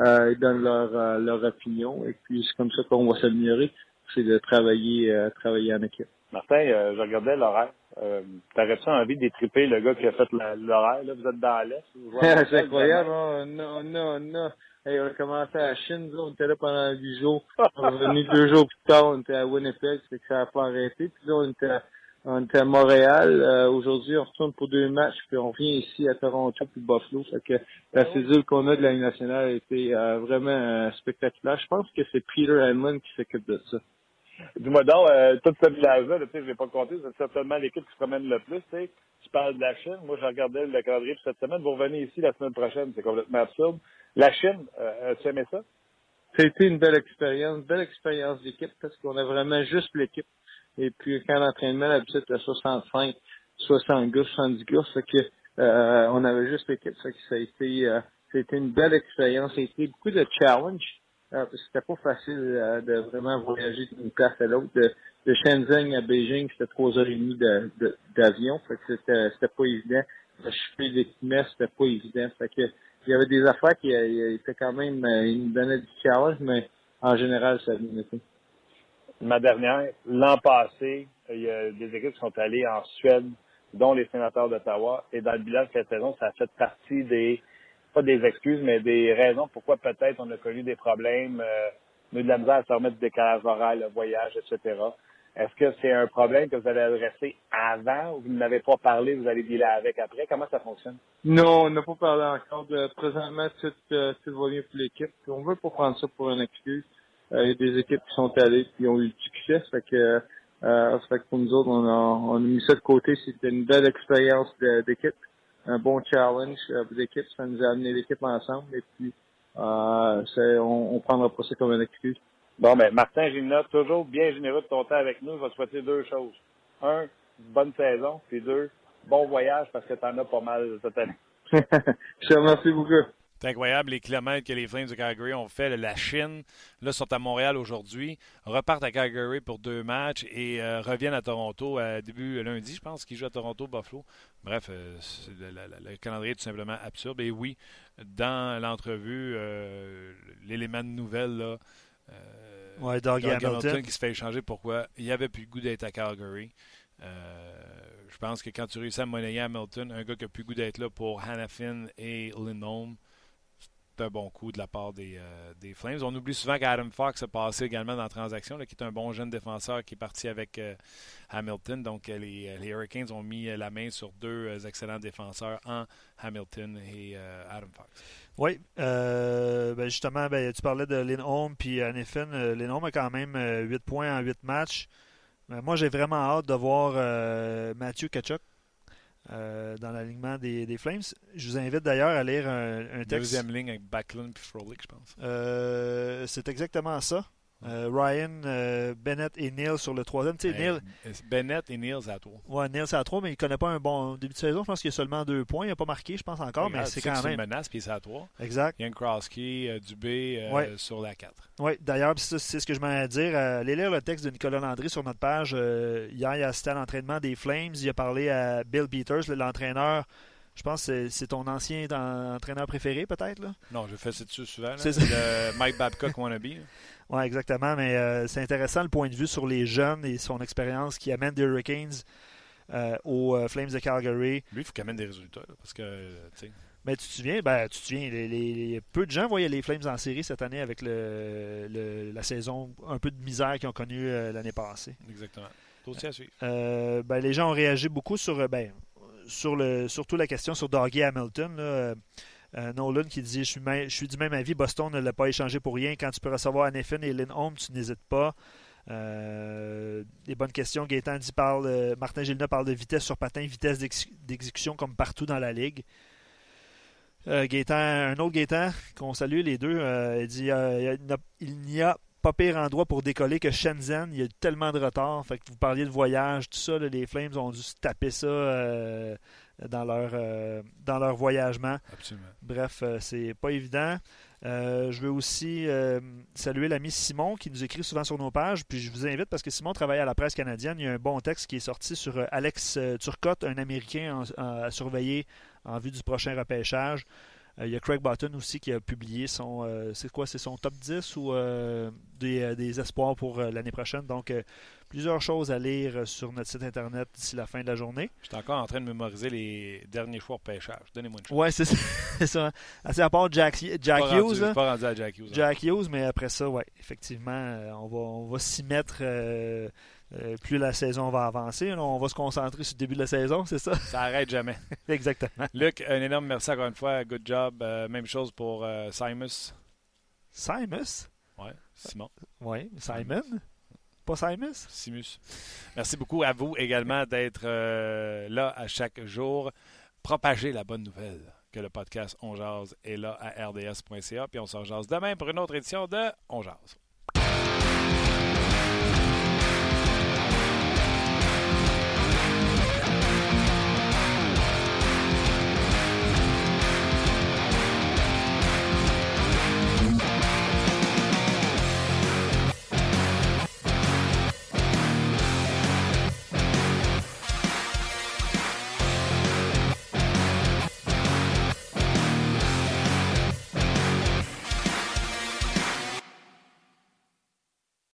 Euh, ils donnent leur, euh, leur opinion et puis c'est comme ça qu'on va s'améliorer, c'est de travailler euh, travailler en équipe. Martin, euh, je regardais l'horaire. Euh, T'aurais-tu envie d'étriper le gars qui a fait l'horaire? Là, vous êtes dans l'Est. c'est incroyable. Hein? Non, non, non. Hey, on a commencé à Chine, on était là pendant 8 jours. On est revenu deux jours plus tard, on était à Winnipeg, c'est que ça n'a pas arrêté. Puis là, on était à, on était à Montréal. Euh, aujourd'hui, on retourne pour deux matchs, puis on vient ici à Toronto puis Buffalo. Fait que la ah cédule qu'on a de la Ligue nationale a été euh, vraiment euh, spectaculaire. Je pense que c'est Peter Hanlon qui s'occupe de ça. Dis-moi donc, tout ce village-là, tu je vais pas compter, c'est certainement l'équipe qui se promène le plus, tu. Tu parles de la Chine. Moi, je regardais le calendrier cette semaine. Vous revenez ici la semaine prochaine. C'est complètement absurde. La Chine, euh, as-tu aimé ça? C'était une belle expérience, belle expérience d'équipe parce qu'on a vraiment juste l'équipe. Et puis quand l'entraînement, l'habitude à 65, 60 gars, 70 gars, fait que euh, on avait juste l'équipe. Que ça a été euh, c'était une belle expérience. Ça été beaucoup de challenge. Que c'était pas facile euh, de vraiment voyager d'une place à l'autre. De, de Shenzhen à Beijing, c'était trois heures et demie d'avion. De, que c'était, c'était pas évident. De choper l'équipement, c'était pas évident. Que il y avait des affaires qui euh, étaient quand même, euh, ils nous donnaient du challenge, mais en général, ça été. Ma dernière, l'an passé, il y a des équipes qui sont allées en Suède, dont les sénateurs d'Ottawa, et dans le bilan de cette saison, ça a fait partie des, pas des excuses, mais des raisons pourquoi peut-être on a connu des problèmes, euh, de la misère à se remettre du décalage horaire, le voyage, etc. Est-ce que c'est un problème que vous allez adresser avant ou vous n'avez pas parlé, vous allez dealer avec après? Comment ça fonctionne? Non, on n'a pas parlé encore. De, présentement, tout, euh, tout bien pour l'équipe. On veut pas prendre ça pour une excuse. Euh, il y a des équipes qui sont allées et ont eu du succès. Fait que, euh, fait que pour nous autres, on a, on a mis ça de côté. C'était une belle expérience d'équipe. Un bon challenge euh, d'équipe. Ça nous a amené l'équipe ensemble. Et puis, euh, on, on prendra pas ça comme une excuse. Bon, ben, Martin Gimna, toujours bien généreux de ton temps avec nous. Je vais te souhaiter deux choses. Un, bonne saison. Puis deux, bon voyage parce que tu en as pas mal cette année. Je te remercie beaucoup. C'est incroyable les kilomètres que les Flames de Calgary ont fait. La Chine, là, sont à Montréal aujourd'hui, repartent à Calgary pour deux matchs et euh, reviennent à Toronto à début lundi, je pense, qu'ils jouent à Toronto, Buffalo. Bref, euh, le, calendrier est tout simplement absurde. Et oui, dans l'entrevue, euh, l'élément de nouvelle, là, euh, ouais, Doug, Hamilton. qui se fait échanger pourquoi il avait plus le goût d'être à Calgary. Euh, je pense que quand tu réussis à monnayer Hamilton, un gars qui a plus goût d'être là pour Hannafin et Lindholm, un bon coup de la part des, des Flames. On oublie souvent qu'Adam Fox a passé également dans la transaction, qui est un bon jeune défenseur qui est parti avec Hamilton. Donc, les, les, Hurricanes ont mis la main sur deux excellents défenseurs en Hamilton et Adam Fox. Oui, ben justement, ben, tu parlais de Lindholm puis Anifin. Lindholm a quand même 8 points en 8 matchs. moi, j'ai vraiment hâte de voir Mathieu Kachuk euh, dans l'alignement des, des, Flames. Je vous invite d'ailleurs à lire un, un texte. Deuxième ligne avec Backlund et Frolic, je pense. Euh, c'est exactement ça. Euh, Ryan, euh, Bennett et Neil sur le troisième. Tu sais, Neil, Bennett et Neil, c'est à trois. Ouais, Neil, c'est à trois, mais il ne connaît pas un bon début de saison. Je pense qu'il a seulement deux points. Il n'a pas marqué, je pense encore, mais c'est quand même. C'est une menace, puis c'est à trois. Exact. Yann Krosky, euh, Dubé sur la 4. Oui, d'ailleurs, c'est ce que je m'en à dire. allez lire le texte de Nicolas Landry sur notre page. hier, il a assisté à l'entraînement des Flames. Il a parlé à Bill Peters, l'entraîneur. Je pense que c'est ton ancien entraîneur préféré, peut-être? Non, je fais ça dessus souvent. C'est Mike Babcock wannabe. Oui, exactement. Mais euh, c'est intéressant le point de vue sur les jeunes et son expérience qui amène des Hurricanes euh, aux euh, Flames de Calgary. Lui, il faut qu'il amène des résultats. parce que, mais tu te souviens, ben, tu te souviens les, peu de gens voyaient les Flames en série cette année avec le, la saison un peu de misère qu'ils ont connue l'année passée. Exactement. Aussi à suivre. Ben, les gens ont réagi beaucoup sur, ben, sur le, surtout la question sur Doggy Hamilton. Là. Euh, Nolan qui dit je suis, du même avis, Boston ne l'a pas échangé pour rien. Quand tu peux recevoir Anefin et Lynn Holmes, tu n'hésites pas. Euh, des bonnes questions. Gaétan dit parle, euh, Martin Gilna parle de vitesse sur patin, vitesse d'exécution comme partout dans la ligue. Euh, un autre Gaétan qu'on salue les deux, il dit il n'y a pas pire endroit pour décoller que Shenzhen. Il y a tellement de retard. Fait que vous parliez de voyage, tout ça. les Flames ont dû se taper ça dans leur, euh, dans leur voyagement. Absolument. Bref, euh, c'est pas évident. Euh, je veux aussi saluer l'ami Simon qui nous écrit souvent sur nos pages. Puis je vous invite parce que Simon travaille à la presse canadienne. Il y a un bon texte qui est sorti sur Alex Turcotte, un Américain à surveiller en vue du prochain repêchage. Il y a Craig Button aussi qui a publié son c'est quoi c'est son top 10 ou des, des, espoirs pour l'année prochaine. Donc plusieurs choses à lire sur notre site internet d'ici la fin de la journée. Je suis encore en train de mémoriser les derniers choix de pêchage. Donnez-moi une chose. Ouais, c'est ça. C'est à part Jack, Jack Hughes. Rendu, pas rendu à Jack Hughes. Jack Hughes, mais après ça, ouais, effectivement, euh, on va, on va s'y mettre. Euh, euh, plus la saison va avancer, on va se concentrer sur le début de la saison, c'est ça? Ça arrête jamais. Exactement. Luc, un énorme merci encore une fois. Good job. même chose pour Simus. Simus? Oui, Simon. Oui, Simon. Pas Simus? Simus. Merci beaucoup à vous également d'être euh, là à chaque jour. Propagez la bonne nouvelle que le podcast On est là à rds.ca. Puis on se jase demain pour une autre édition de On Jazz.